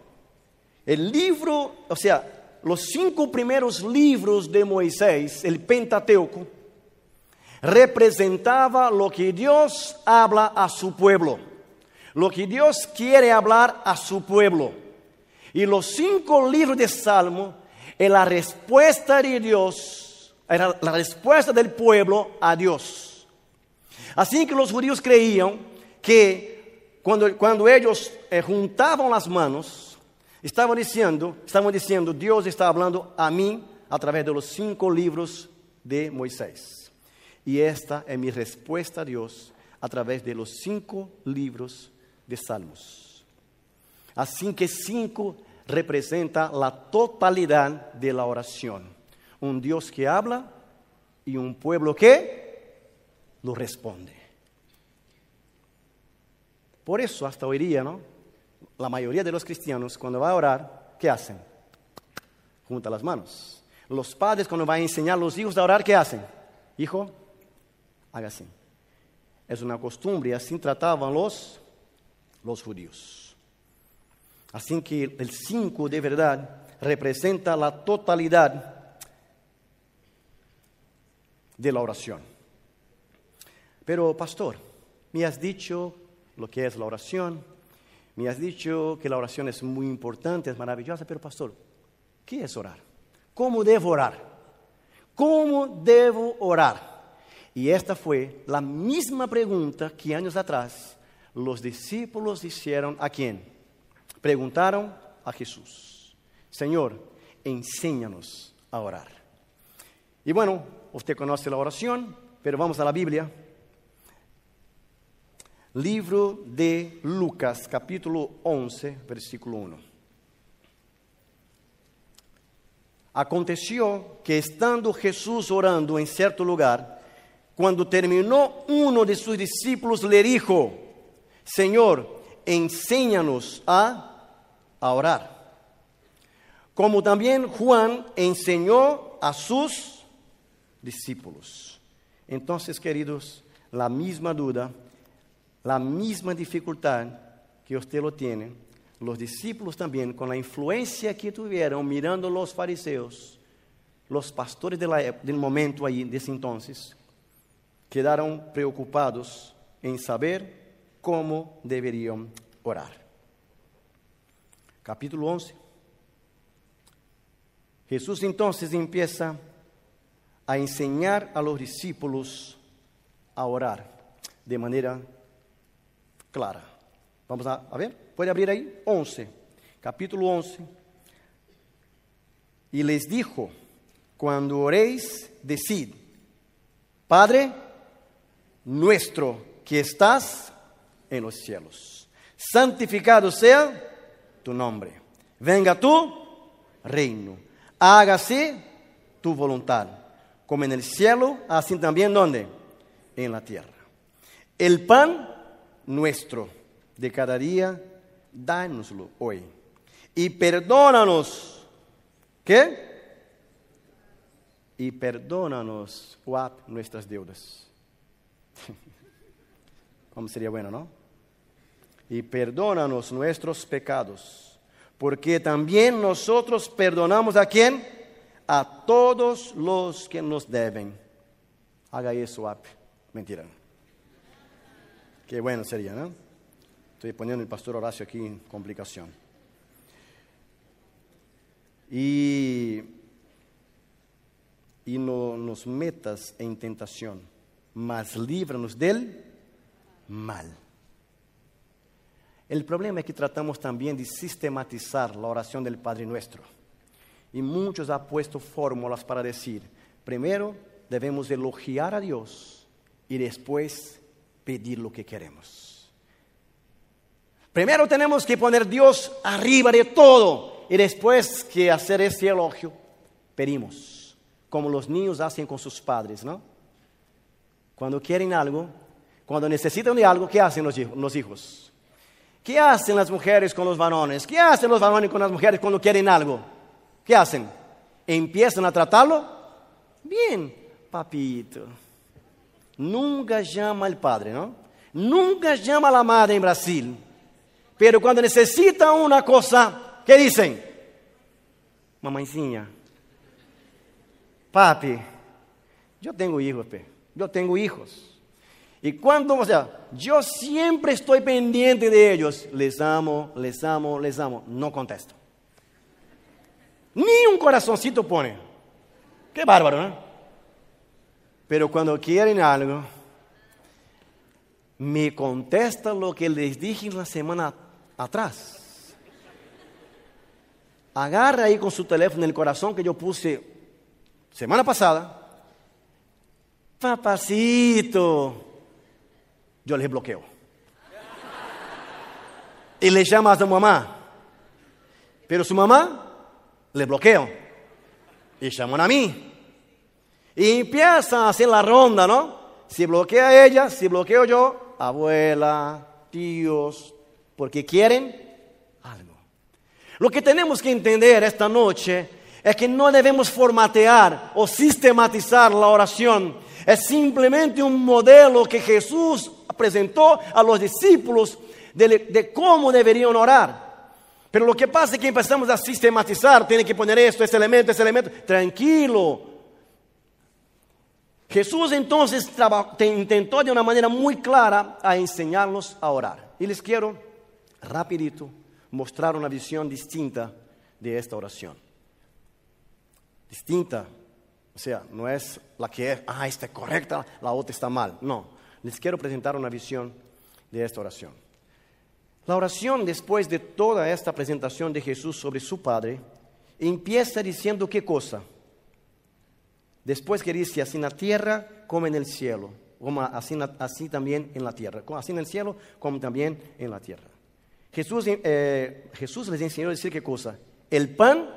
El libro, o sea, los cinco primeros libros de Moisés, el Pentateuco, representaba lo que Dios habla a su pueblo lo que Dios quiere hablar a su pueblo. Y los cinco libros de Salmo la respuesta de Dios, era la respuesta del pueblo a Dios. Así que los judíos creían que cuando, cuando ellos eh, juntaban las manos, estaban diciendo, estaban diciendo, Dios está hablando a mí a través de los cinco libros de Moisés. Y esta es mi respuesta a Dios a través de los cinco libros de Salmos. Así que cinco representa la totalidad de la oración. Un Dios que habla y un pueblo que lo responde. Por eso hasta hoy día, ¿no? La mayoría de los cristianos cuando va a orar, ¿qué hacen? Junta las manos. Los padres cuando van a enseñar a los hijos a orar, ¿qué hacen? Hijo, haga así. Es una costumbre, así trataban los los judíos. Así que el 5 de verdad representa la totalidad de la oración. Pero, pastor, me has dicho lo que es la oración, me has dicho que la oración es muy importante, es maravillosa, pero, pastor, ¿qué es orar? ¿Cómo debo orar? ¿Cómo debo orar? Y esta fue la misma pregunta que años atrás los discípulos hicieron a quién? Preguntaron a Jesús, Señor, enséñanos a orar. Y bueno, usted conoce la oración, pero vamos a la Biblia. Libro de Lucas, capítulo 11, versículo 1. Aconteció que estando Jesús orando en cierto lugar, cuando terminó uno de sus discípulos le dijo, Señor, enséñanos a, orar. Como también Juan enseñó a sus discípulos. Entonces, queridos, la misma duda, la misma dificultad que usted lo tiene, los discípulos también, con la influencia que tuvieron mirando los fariseos, los pastores del momento ahí, de ese entonces, quedaron preocupados en saber cómo deberían orar. Capítulo 11. Jesús entonces empieza a enseñar a los discípulos a orar de manera clara. Vamos a, ver, puede abrir ahí 11, capítulo 11. Y les dijo, cuando oréis, decid, Padre nuestro que estás en los cielos. Santificado sea tu nombre. Venga tu reino. Hágase tu voluntad, como en el cielo, así también donde? En la tierra. El pan nuestro de cada día, dánoslo hoy. Y perdónanos. ¿Qué? Y perdónanos, nuestras deudas. Como sería bueno, ¿no? y perdónanos nuestros pecados, porque también nosotros perdonamos a quién? A todos los que nos deben. Haga eso, ap. Mentira. Qué bueno sería, ¿no? Estoy poniendo el pastor Horacio aquí en complicación. Y, y no nos metas en tentación, mas líbranos del mal. El problema es que tratamos también de sistematizar la oración del Padre Nuestro. Y muchos han puesto fórmulas para decir, primero debemos elogiar a Dios y después pedir lo que queremos. Primero tenemos que poner Dios arriba de todo y después que hacer ese elogio, pedimos, como los niños hacen con sus padres, ¿no? Cuando quieren algo, cuando necesitan de algo, ¿qué hacen los hijos? ¿Qué hacen las mujeres con los varones? ¿Qué hacen los varones con las mujeres cuando quieren algo? ¿Qué hacen? ¿Empiezan a tratarlo? Bien, papito. Nunca llama al padre, ¿no? Nunca llama a la madre en Brasil. Pero cuando necesita una cosa, ¿qué dicen? Mamãezinha, papi, yo tengo hijos, yo tengo hijos. Y cuando, o sea, yo siempre estoy pendiente de ellos, les amo, les amo, les amo, no contesto. Ni un corazoncito pone. Qué bárbaro, ¿no? Pero cuando quieren algo, me contesta lo que les dije la semana atrás. Agarra ahí con su teléfono el corazón que yo puse semana pasada. Papacito, yo les bloqueo. Y le llama a su mamá. Pero su mamá le bloqueo. Y llaman a mí. Y empiezan a hacer la ronda, ¿no? Si bloquea ella, si bloqueo yo, abuela, tíos, porque quieren algo. Lo que tenemos que entender esta noche es que no debemos formatear o sistematizar la oración. Es simplemente un modelo que Jesús presentó a los discípulos de, cómo deberían orar. Pero lo que pasa es que empezamos a sistematizar, tiene que poner esto, ese elemento, ese elemento. Tranquilo. Jesús entonces intentó de una manera muy clara a enseñarnos a orar. Y les quiero rapidito mostrar una visión distinta de esta oración. Distinta. O sea, no es la que es, ah, esta es correcta, la otra está mal. No, les quiero presentar una visión de esta oración. La oración, después de toda esta presentación de Jesús sobre su Padre, empieza diciendo qué cosa. Después que dice, así en la tierra como en el cielo, como así, así también en la tierra, así en el cielo como también en la tierra. Jesús, eh, Jesús les enseñó a decir qué cosa. El pan,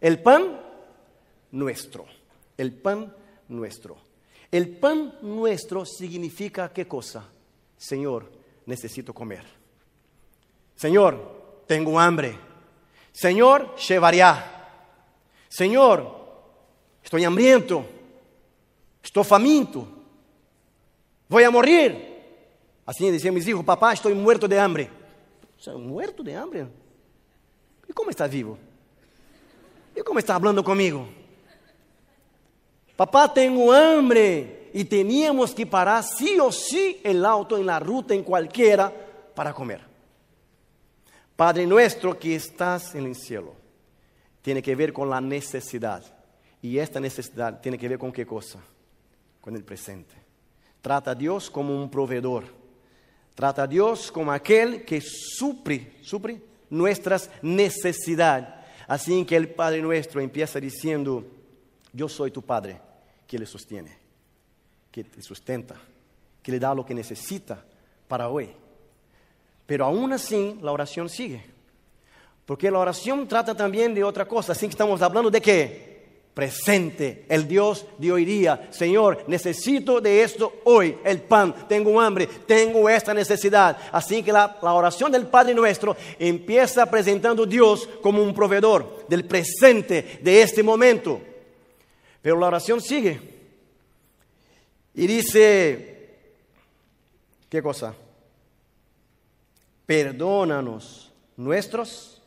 el pan nuestro, el pan nuestro. El pan nuestro significa qué cosa? Señor, necesito comer. Señor, tengo hambre. Señor, llevaría. Señor, estoy hambriento. Estoy faminto. Voy a morir. Así decían mis hijos, papá, estoy muerto de hambre. O muerto de hambre. ¿Y cómo estás vivo? ¿Y cómo estás hablando conmigo? Papá, tengo hambre. Y teníamos que parar sí o sí el auto en la ruta, en cualquiera, para comer. Padre nuestro que estás en el cielo, tiene que ver con la necesidad. Y esta necesidad tiene que ver con qué cosa? Con el presente. Trata a Dios como un proveedor. Trata a Dios como aquel que supre, supre nuestras necesidades. Así que el Padre nuestro empieza diciendo, yo soy tu Padre que le sostiene, que te sustenta, que le da lo que necesita para hoy. Pero aún así la oración sigue. Porque la oración trata también de otra cosa. Así que estamos hablando de qué? Presente, el Dios de hoy día. Señor, necesito de esto hoy, el pan, tengo hambre, tengo esta necesidad. Así que la, la oración del Padre nuestro empieza presentando a Dios como un proveedor del presente, de este momento. Pero la oración sigue. Y dice, ¿qué cosa? perdónanos nuestros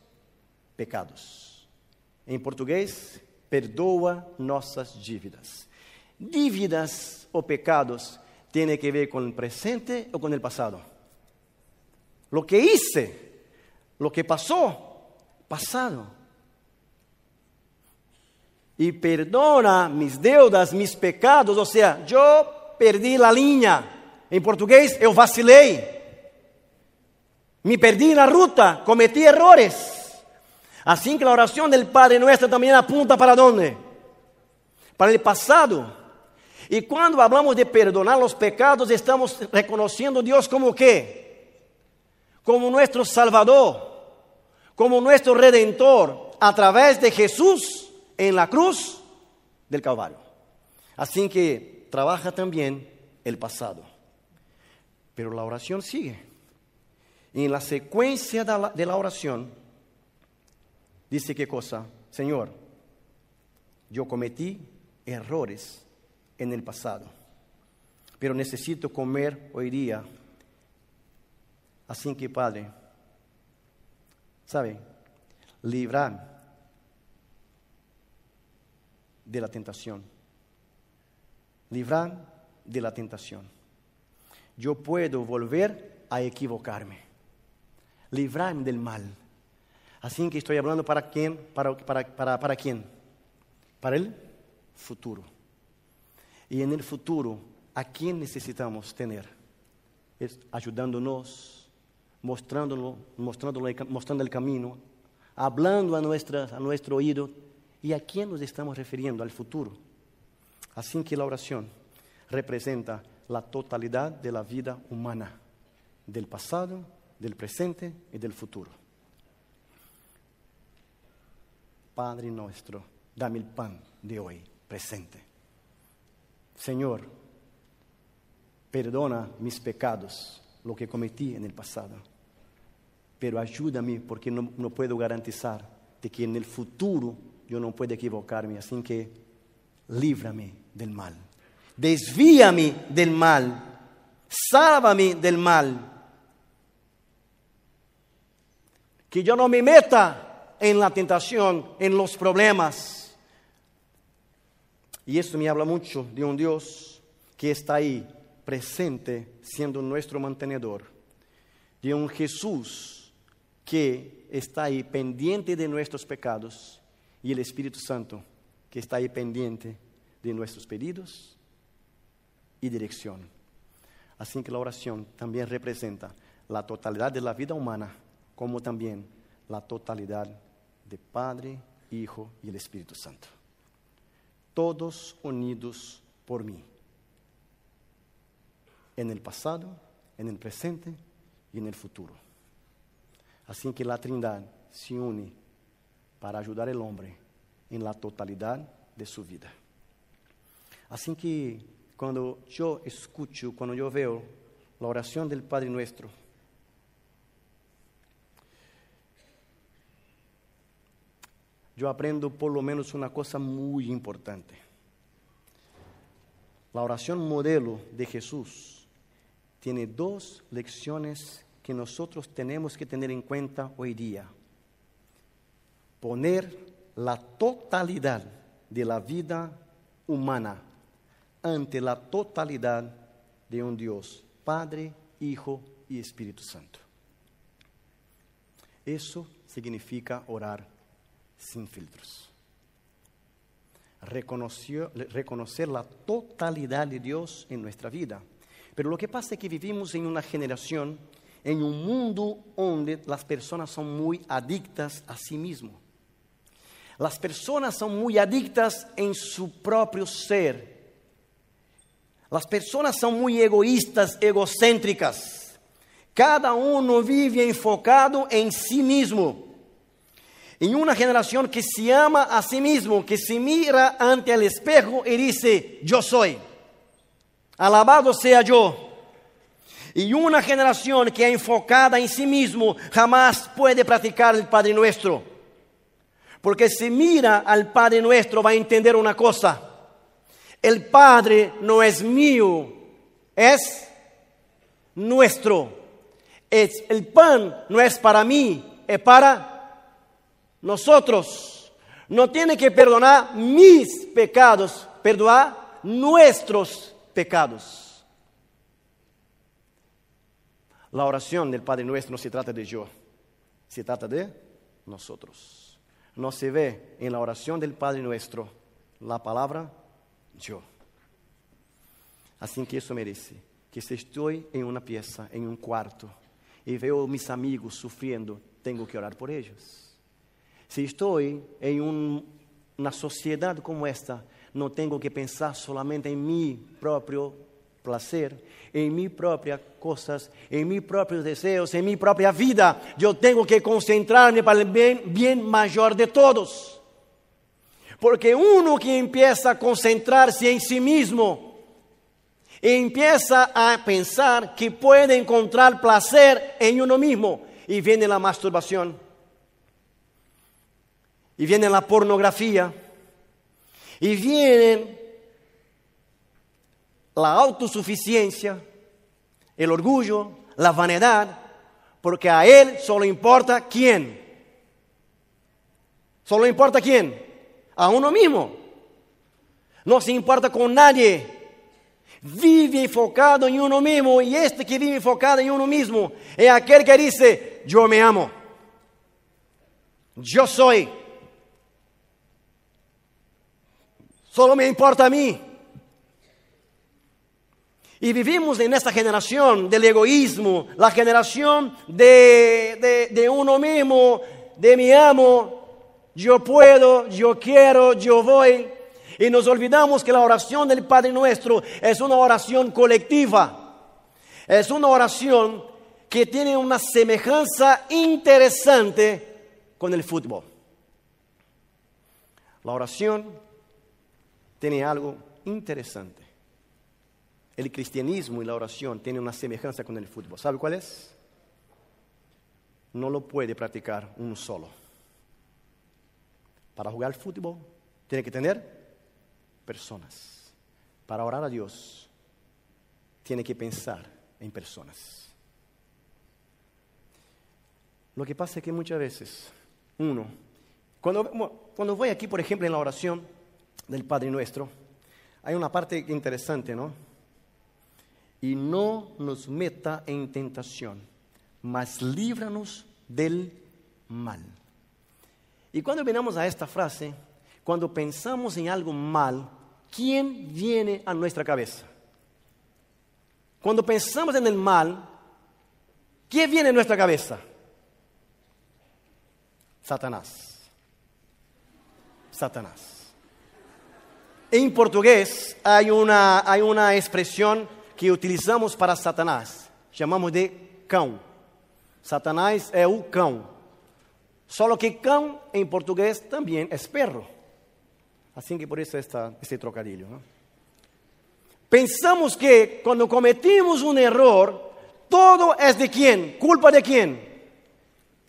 pecados. Em português, perdoa nossas dívidas. Dívidas ou pecados têm que ver com o presente ou com o passado. Lo que hice, lo que passou, passado. E perdona mis deudas, mis pecados, ou seja, eu perdi a linha. Em português, eu vacilei. Me perdi na ruta, cometi errores. Assim que a oração do Padre Nuestro também apunta para onde? Para o passado. E quando falamos de perdonar os pecados, estamos reconhecendo a Deus como quê? Como nosso Salvador, como nosso Redentor, a través de Jesus em la cruz del Calvário. Assim que trabalha também o passado. Pero a oração sigue. E na sequência da, de la oração, dice qué cosa, Señor, yo cometí errores en el pasado, pero necesito comer hoy día. Así que, Padre, ¿sabe? Librar de la tentación. Librar de la tentación. Yo puedo volver a equivocarme. Librarme del mal. Así que estoy hablando para quién, para, para, para, para quién, para el futuro. Y en el futuro, ¿a quién necesitamos tener? Es ayudándonos, mostrándolo, mostrándolo, mostrando el camino, hablando a, nuestra, a nuestro oído. ¿Y a quién nos estamos refiriendo? Al futuro. Así que la oración representa la totalidad de la vida humana, del pasado, del presente y del futuro. Padre nuestro, dame el pan de hoy presente. Señor, perdona mis pecados, lo que cometí en el pasado, pero ayúdame porque no, puedo garantizar de que en el futuro yo no pueda equivocarme, así que líbrame del mal, desvíame del mal, sálvame del mal, que yo no me meta en la tentación, en los problemas. Y esto me habla mucho de un Dios que está ahí presente siendo nuestro mantenedor, de un Jesús que está ahí pendiente de nuestros pecados y el Espíritu Santo que está ahí pendiente de nuestros pedidos y dirección. Así que la oración también representa la totalidad de la vida humana como también la totalidad de Padre, Hijo y el Espíritu Santo. Todos unidos por mí. En el pasado, en el presente y en el futuro. Así que la Trinidad se une para ayudar al hombre en la totalidad de su vida. Así que cuando yo escucho, cuando yo veo la oración del Padre nuestro, yo aprendo por lo menos una cosa muy importante. La oración modelo de Jesús tiene dos lecciones que nosotros tenemos que tener en cuenta hoy día. Poner la totalidad de la vida humana ante la totalidad de un Dios, Padre, Hijo y Espíritu Santo. Eso significa orar sin filtros. reconocer la totalidad de Dios en nuestra vida. Pero lo que pasa es que vivimos en una generación, en un mundo donde las personas son muy adictas a sí mismo. Las personas son muy adictas en su propio ser. Las personas son muy egoístas, egocéntricas. Cada uno vive enfocado en sí mismo. En una generación que se ama a sí mismo, que se mira ante el espejo y dice, yo soy, alabado sea yo. Y una generación que enfocada en sí mismo jamás puede practicar el Padre Nuestro. Porque si mira al Padre Nuestro va a entender una cosa. El Padre no es mío, es nuestro. Es, el pan no es para mí, es para nosotros. No tiene que perdonar mis pecados, perdonar nuestros pecados. La oración del Padre Nuestro no se trata de yo, se trata de nosotros. No se ve en la oración del Padre Nuestro la palabra yo. Así que eso merece que si estoy en una pieza, en un cuarto, y veo a mis amigos sufriendo, tengo que orar por ellos. Si estoy en un, una sociedad como esta, no tengo que pensar solamente en mi propio placer, en mis propias cosas, en mis propios deseos, en mi propia vida. Yo tengo que concentrarme para el bien, bien mayor de todos. Porque uno que empieza a concentrarse en sí mismo, empieza a pensar que puede encontrar placer en uno mismo y viene la masturbación, y viene la pornografía, y viene la autosuficiencia, el orgullo, la vanidad, porque a él solo importa quién. Solo importa quién. A uno mismo. No se importa con nadie. Vive enfocado en uno mismo y este que vive enfocado en uno mismo es aquel que dice, yo me amo. Yo soy. Solo me importa a mí. Y vivimos en esta generación del egoísmo, la generación de, de, uno mismo, de mi amo, yo puedo, yo quiero, yo voy. Y nos olvidamos que la oración del Padre Nuestro es una oración colectiva. Es una oración que tiene una semejanza interesante con el fútbol. La oración tiene algo interesante el cristianismo y la oración tienen una semejanza con el fútbol. ¿Sabe cuál es? No lo puede practicar uno solo. Para jugar fútbol tiene que tener personas. Para orar a Dios tiene que pensar en personas. Lo que pasa es que muchas veces uno, cuando, cuando voy aquí, por ejemplo, en la oración del Padre Nuestro, hay una parte interesante, ¿no? y no nos meta en tentación, mas líbranos del mal. Y cuando venimos a esta frase, cuando pensamos en algo mal, ¿quién viene a nuestra cabeza? Cuando pensamos en el mal, ¿quién viene a nuestra cabeza? Satanás. Satanás. Hay una, hay una expresión que utilizamos para Satanás, chamamos de cão. Satanás é o cão. Só que cão em português também é perro. Assim que por isso esta, este trocadilho. Pensamos que quando cometimos um erro, todo é de quem? Culpa de quem?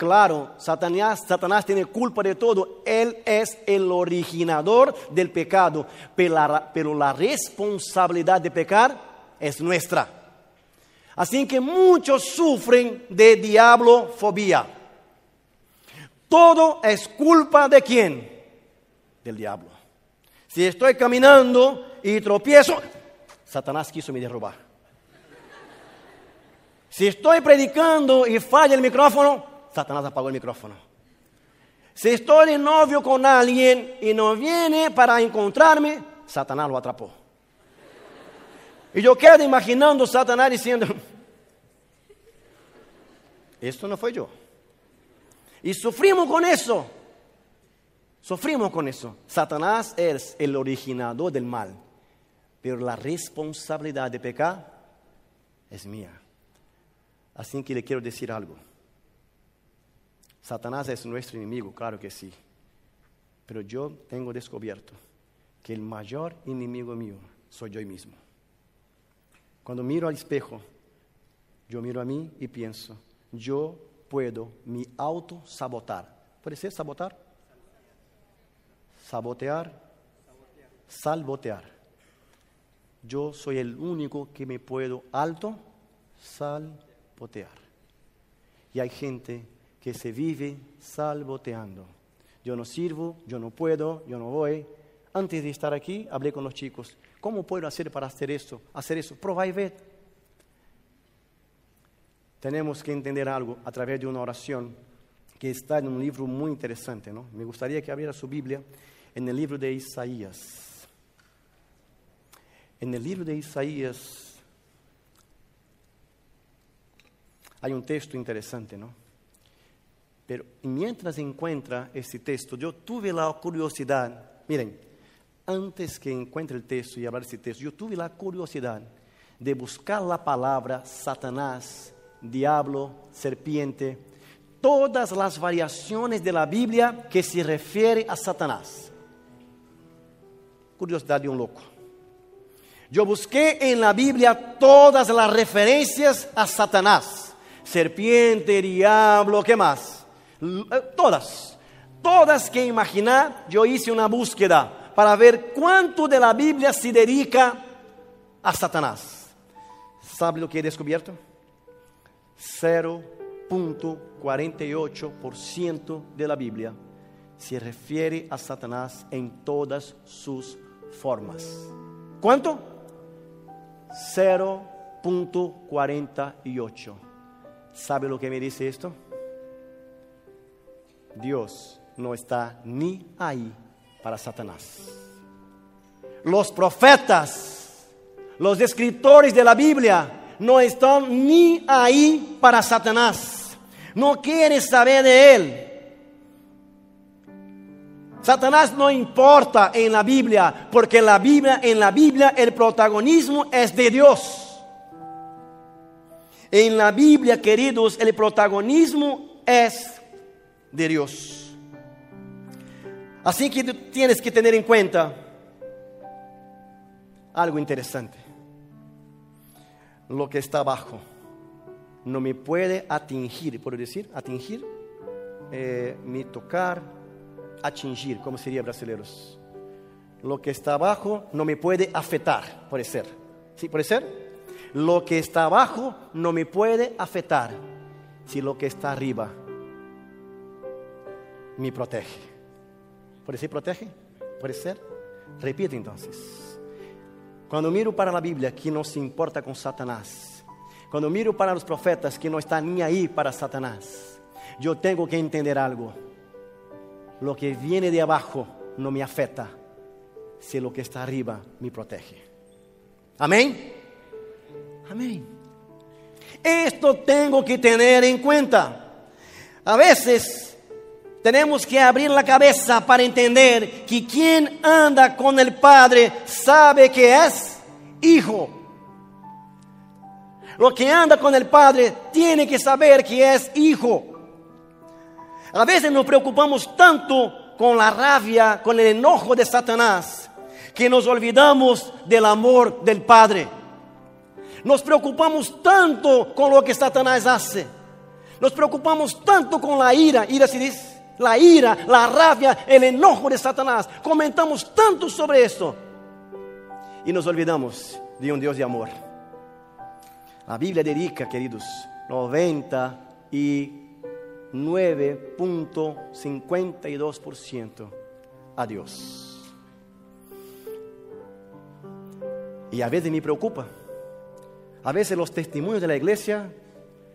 Claro, Satanás, Satanás tiene culpa de todo. Él es el originador del pecado. Pero la, responsabilidad de pecar es nuestra. Así que muchos sufren de diablofobia. Todo es culpa de quién? Del diablo. Si estoy caminando y tropiezo, Satanás quiso me derrubar. Si estoy predicando y falla el micrófono, Satanás apagó el micrófono. Si estoy de novio con alguien y no viene para encontrarme, Satanás lo atrapó. Y yo quedo imaginando Satanás diciendo, esto no fue yo. Y sufrimos con eso. Sufrimos con eso. Satanás es el originador del mal, pero la responsabilidad de pecar es mía. Así que le quiero decir algo. Satanás es nuestro enemigo, claro que sí. Pero yo tengo descubierto que el mayor enemigo mío soy yo mismo. Cuando miro al espejo, yo miro a mí y pienso, yo puedo me auto-sabotar. ¿Puede ser sabotar? Sabotear. Salvotear. Yo soy el único que me puedo alto salvotear. Y hay gente que se vive salvoteando. Yo no sirvo, yo no puedo, yo no voy. Antes de estar aquí, hablé con los chicos. ¿Cómo puedo hacer para hacer eso? Hacer eso. Probá y. Tenemos que entender algo a través de una oración que está en un libro muy interesante. ¿no? Me gustaría que abriera su Biblia en el libro de Isaías. En el libro de Isaías hay un texto interesante, ¿no? Pero mientras encuentra este texto, yo tuve la curiosidad, miren, antes que encuentre el texto y hablar de este texto, yo tuve la curiosidad de buscar la palabra Satanás, diablo, serpiente, todas las variaciones de la Biblia que se refiere a Satanás. Curiosidad de un loco. Yo busqué en la Biblia todas las referencias a Satanás. Serpiente, diablo, ¿qué más? Eh, todas. Todas que imaginar, yo hice una búsqueda para ver cuánto de la Biblia se dedica a Satanás. ¿Sabe lo que he descubierto? 0.48% de la Biblia se refiere a Satanás en todas sus formas. ¿Cuánto? 0.48. ¿Sabe lo que me dice esto? Dios no está ni ahí para Satanás. Los profetas, los escritores de la Biblia no están ni ahí para Satanás. No quiere saber de él. Satanás no importa en la Biblia, porque la Biblia, en la Biblia el protagonismo es de Dios. En la Biblia, queridos, el protagonismo es de Dios. Así que tienes que tener en cuenta algo interesante. Lo que está abajo no me puede atingir, ¿puedo decir? Atingir, eh, me tocar, atingir, como sería brasileños. Lo que está abajo no me puede afectar, puede ser. ¿Sí puede ser? Lo que está abajo no me puede afectar si lo que está arriba me protege. ¿Puede ser protege? ¿Puede ser? Repite entonces. Cuando miro para la Biblia, que no se importa con Satanás. Cuando miro para los profetas, que no están ni ahí para Satanás. Yo tengo que entender algo. Lo que viene de abajo no me afecta si lo que está arriba me protege. Amén. Amén. Esto tengo que tener en cuenta. A veces tenemos que abrir la cabeza para entender que quien anda con el Padre sabe que es hijo. Lo que anda con el Padre tiene que saber que es hijo. A veces nos preocupamos tanto con la rabia, con el enojo de Satanás, que nos olvidamos del amor del Padre. Nos preocupamos tanto con lo que Satanás hace. Nos preocupamos tanto con la ira, ira se dice, la ira, la rabia, el enojo de Satanás. Comentamos tanto sobre esto y nos olvidamos de un Dios de amor. La Biblia dedica, queridos, 99.52% a Dios. Y a veces me preocupa a veces los testimonios de la iglesia,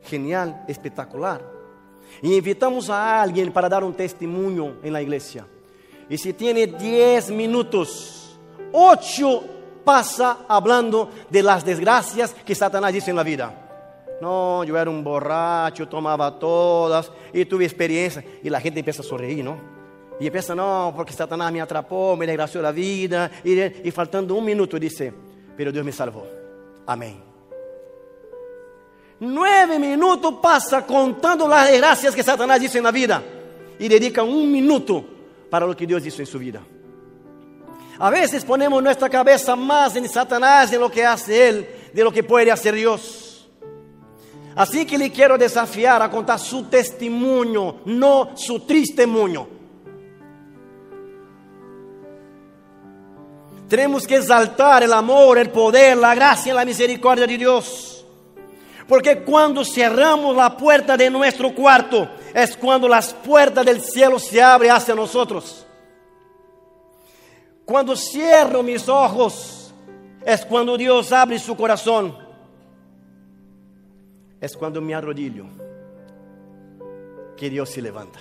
genial, espectacular. Y invitamos a alguien para dar un testimonio en la iglesia. Y si tiene 10 minutos, 8 pasa hablando de las desgracias que Satanás hizo en la vida. No, yo era un borracho, tomaba todas y tuve experiencia. Y la gente empieza a sonreír, ¿no? Y empieza, no, porque Satanás me atrapó, me desgració la vida. Y, y faltando un minuto dice, pero Dios me salvó. Amén. Nueve minutos pasa contando las desgracias que Satanás hizo en la vida y dedica un minuto para lo que Dios hizo en su vida. A veces ponemos nuestra cabeza más en Satanás, en lo que hace Él, de lo que puede hacer Dios. Así que le quiero desafiar a contar su testimonio, no su testimonio. Tenemos que exaltar el amor, el poder, la gracia y la misericordia de Dios. Porque cuando cerramos la puerta de nuestro cuarto, es cuando las puertas del cielo se abren hacia nosotros. Cuando cierro mis ojos, es cuando Dios abre su corazón. Es cuando me arrodillo que Dios se levanta.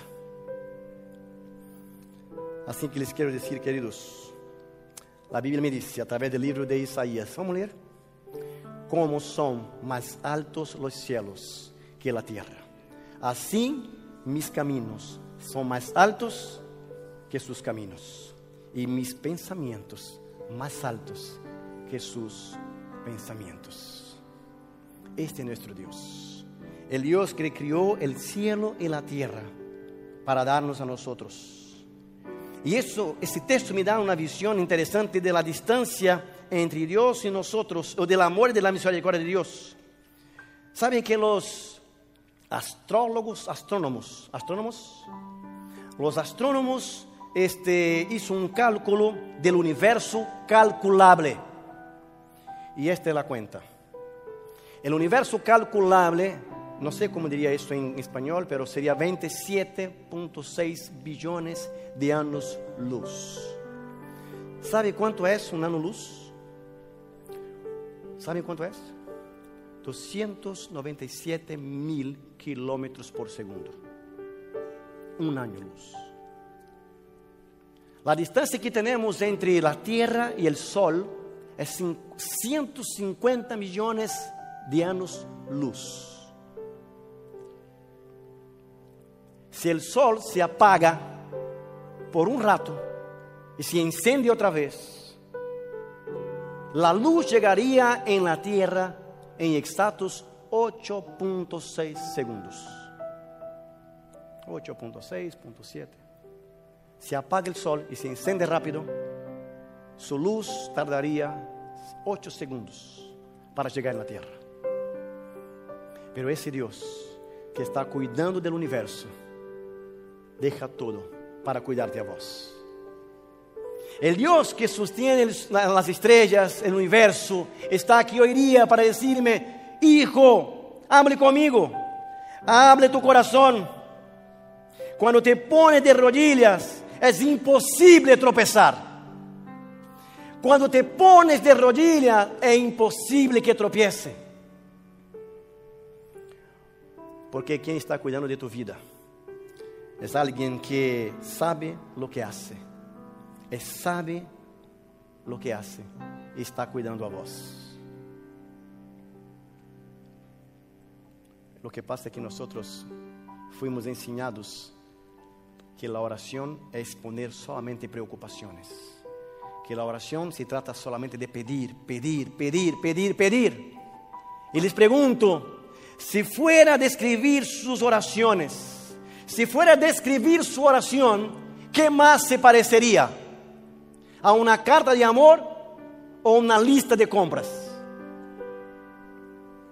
Así que les quiero decir, queridos, la Biblia me dice a través del libro de Isaías, vamos a leer, cómo son más altos los cielos que la tierra. Así mis caminos son más altos que sus caminos y mis pensamientos más altos que sus pensamientos. Este es nuestro Dios, el Dios que crió el cielo y la tierra para darnos a nosotros. Y eso, ese texto me da una visión interesante de la distancia entre Dios y nosotros, o del amor y de la misericordia de Dios. ¿Saben que los astrólogos, astrónomos, astrónomos, los astrónomos este, hizo un cálculo del universo calculable. Y esta es la cuenta. El universo calculable, no sé cómo diría esto en español, pero sería 27.6 billones de años luz. ¿Sabe cuánto es un año luz? ¿Sabe cuánto es? 297 mil kilómetros por segundo. Un año luz. La distancia que tenemos entre la Tierra y el Sol es 150 millones de años luz. Si el Sol se apaga por un rato y se incendia otra vez, la luz llegaría en la Tierra en exactos 8.6 segundos. 8.6.7 se apaga el sol y se enciende rápido, su luz tardaría 8 segundos para llegar a la tierra. Pero ese Dios que está cuidando del universo, deja todo para cuidarte a vos. El Dios que sostiene las estrellas, el universo, está aquí hoy día para decirme, hijo, hable conmigo, hable tu corazón. Cuando te pones de rodillas, es imposible tropezar. Cuando te pones de rodillas, es imposible que tropiece. Porque quien está cuidando de tu vida es alguien que sabe lo que hace. Es sabe lo que hace y está cuidando a vos. Lo que pasa es que nosotros fuimos enseñados que la oración es poner solamente preocupaciones. Que la oración se trata solamente de pedir, pedir, pedir, pedir, pedir. Y les pregunto, si fuera a describir sus oraciones, si fuera a describir su oración, ¿qué más se parecería? ¿A una carta de amor o una lista de compras?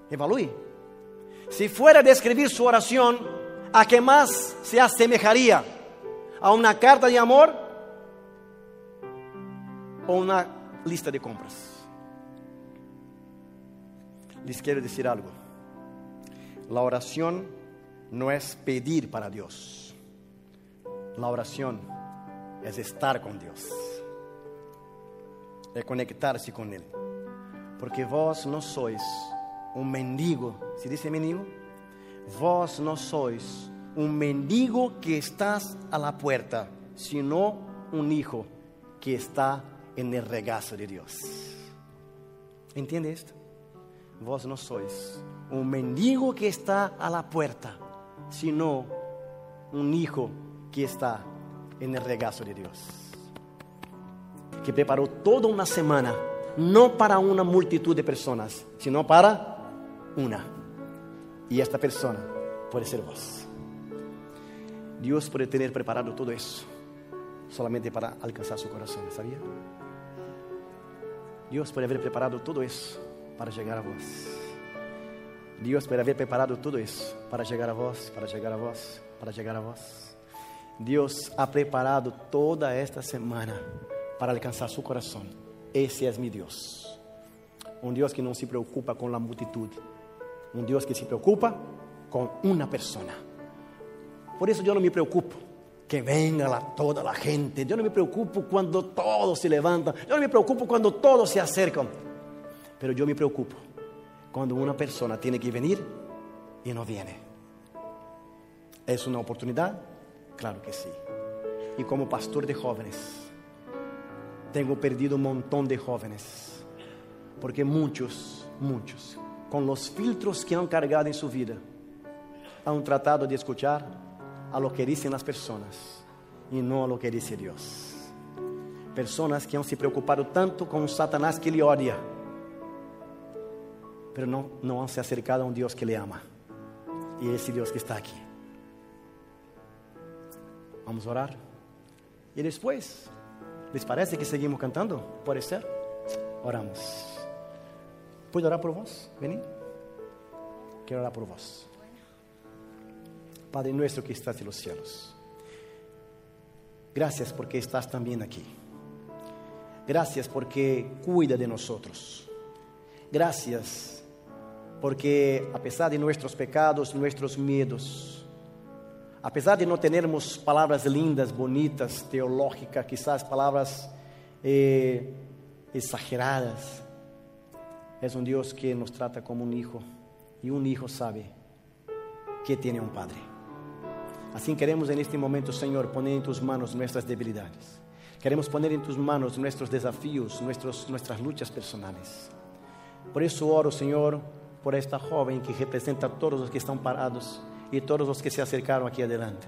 Evalúe. Si fuera a describir su oración, ¿a qué más se asemejaría? a una carta de amor o una lista de compras. Les quiero decir algo. La oración no es pedir para Dios. La oración es estar con Dios. Es conectarse con Él. Porque vos no sois un mendigo. ¿Se dice mendigo? Vos no sois un mendigo que estás a la puerta, sino un hijo que está en el regazo de Dios. ¿Entiende esto? Vos no sois un mendigo que está a la puerta, sino un hijo que está en el regazo de Dios. Que preparó toda una semana, no para una multitud de personas, sino para una. Y esta persona puede ser vos. Dios puede tener preparado todo eso solamente para alcanzar su corazón, ¿sabía? Dios puede haber preparado todo eso para llegar a vos. Dios puede haber preparado todo eso para llegar a vos, para llegar a vos, para llegar a vos. Dios ha preparado toda esta semana para alcanzar su corazón. Ese es mi Dios. Un Dios que no se preocupa con la multitud, Un Dios que se preocupa con una persona. Por eso yo no me preocupo que venga la, toda la gente. Yo no me preocupo cuando todos se levantan. Yo no me preocupo cuando todos se acercan. Pero yo me preocupo cuando una persona tiene que venir y no viene. ¿Es una oportunidad? Claro que sí. Y como pastor de jóvenes, tengo perdido un montón de jóvenes. Porque muchos, muchos, con los filtros que han cargado en su vida, han tratado de escuchar a lo que dicen las personas y no a lo que dice Dios. Personas que han se preocupado tanto con un Satanás que le odia pero no, no han se acercado a un Dios que le ama. Y ese Dios que está aquí. Vamos a orar. Y después, ¿les parece que seguimos cantando? ¿Puede ser? Oramos. ¿Puedo orar por vos? Vení. Quiero orar por vos. Padre nuestro que estás en los cielos. Gracias porque estás también aquí. Gracias porque cuida de nosotros. Gracias porque a pesar de nuestros pecados, nuestros miedos, a pesar de no tenermos palabras lindas, bonitas, teológicas, quizás palabras eh, exageradas, es un Dios que nos trata como un hijo y un hijo sabe que tiene un padre. Así queremos en este momento, Señor, poner en tus manos nuestras debilidades. Queremos poner en tus manos nuestros desafíos, nuestros, nuestras luchas personales. Por eso oro, Señor, por esta joven que representa a todos los que están parados y todos los que se acercaron aquí adelante.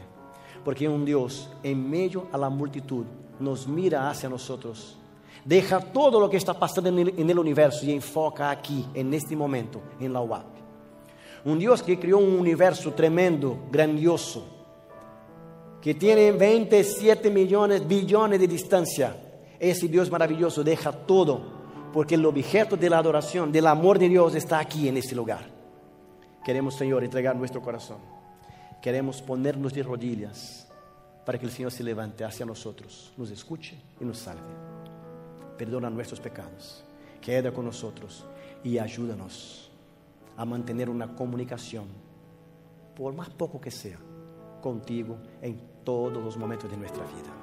Porque un Dios en medio a la multitud nos mira hacia nosotros, deja todo lo que está pasando en el, universo y enfoca aquí, en este momento, en la UAP. Un Dios que creó un universo tremendo, grandioso, que tiene 27 millones, billones de distancia. Ese Dios maravilloso deja todo porque el objeto de la adoración, del amor de Dios está aquí en este lugar. Queremos, Señor, entregar nuestro corazón. Queremos ponernos de rodillas para que el Señor se levante hacia nosotros, nos escuche y nos salve. Perdona nuestros pecados, queda con nosotros y ayúdanos a mantener una comunicación, por más poco que sea, contigo en todos los momentos de nuestra vida.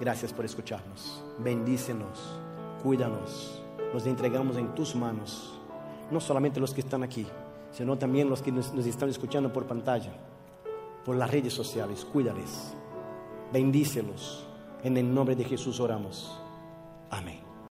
Gracias por escucharnos. Bendícenos, cuídanos nos entregamos en tus manos. No solamente los que están aquí, sino también los que nos, están escuchando por pantalla, por las redes sociales. Cuídales, bendícelos. En el nombre de Jesús oramos. Amén.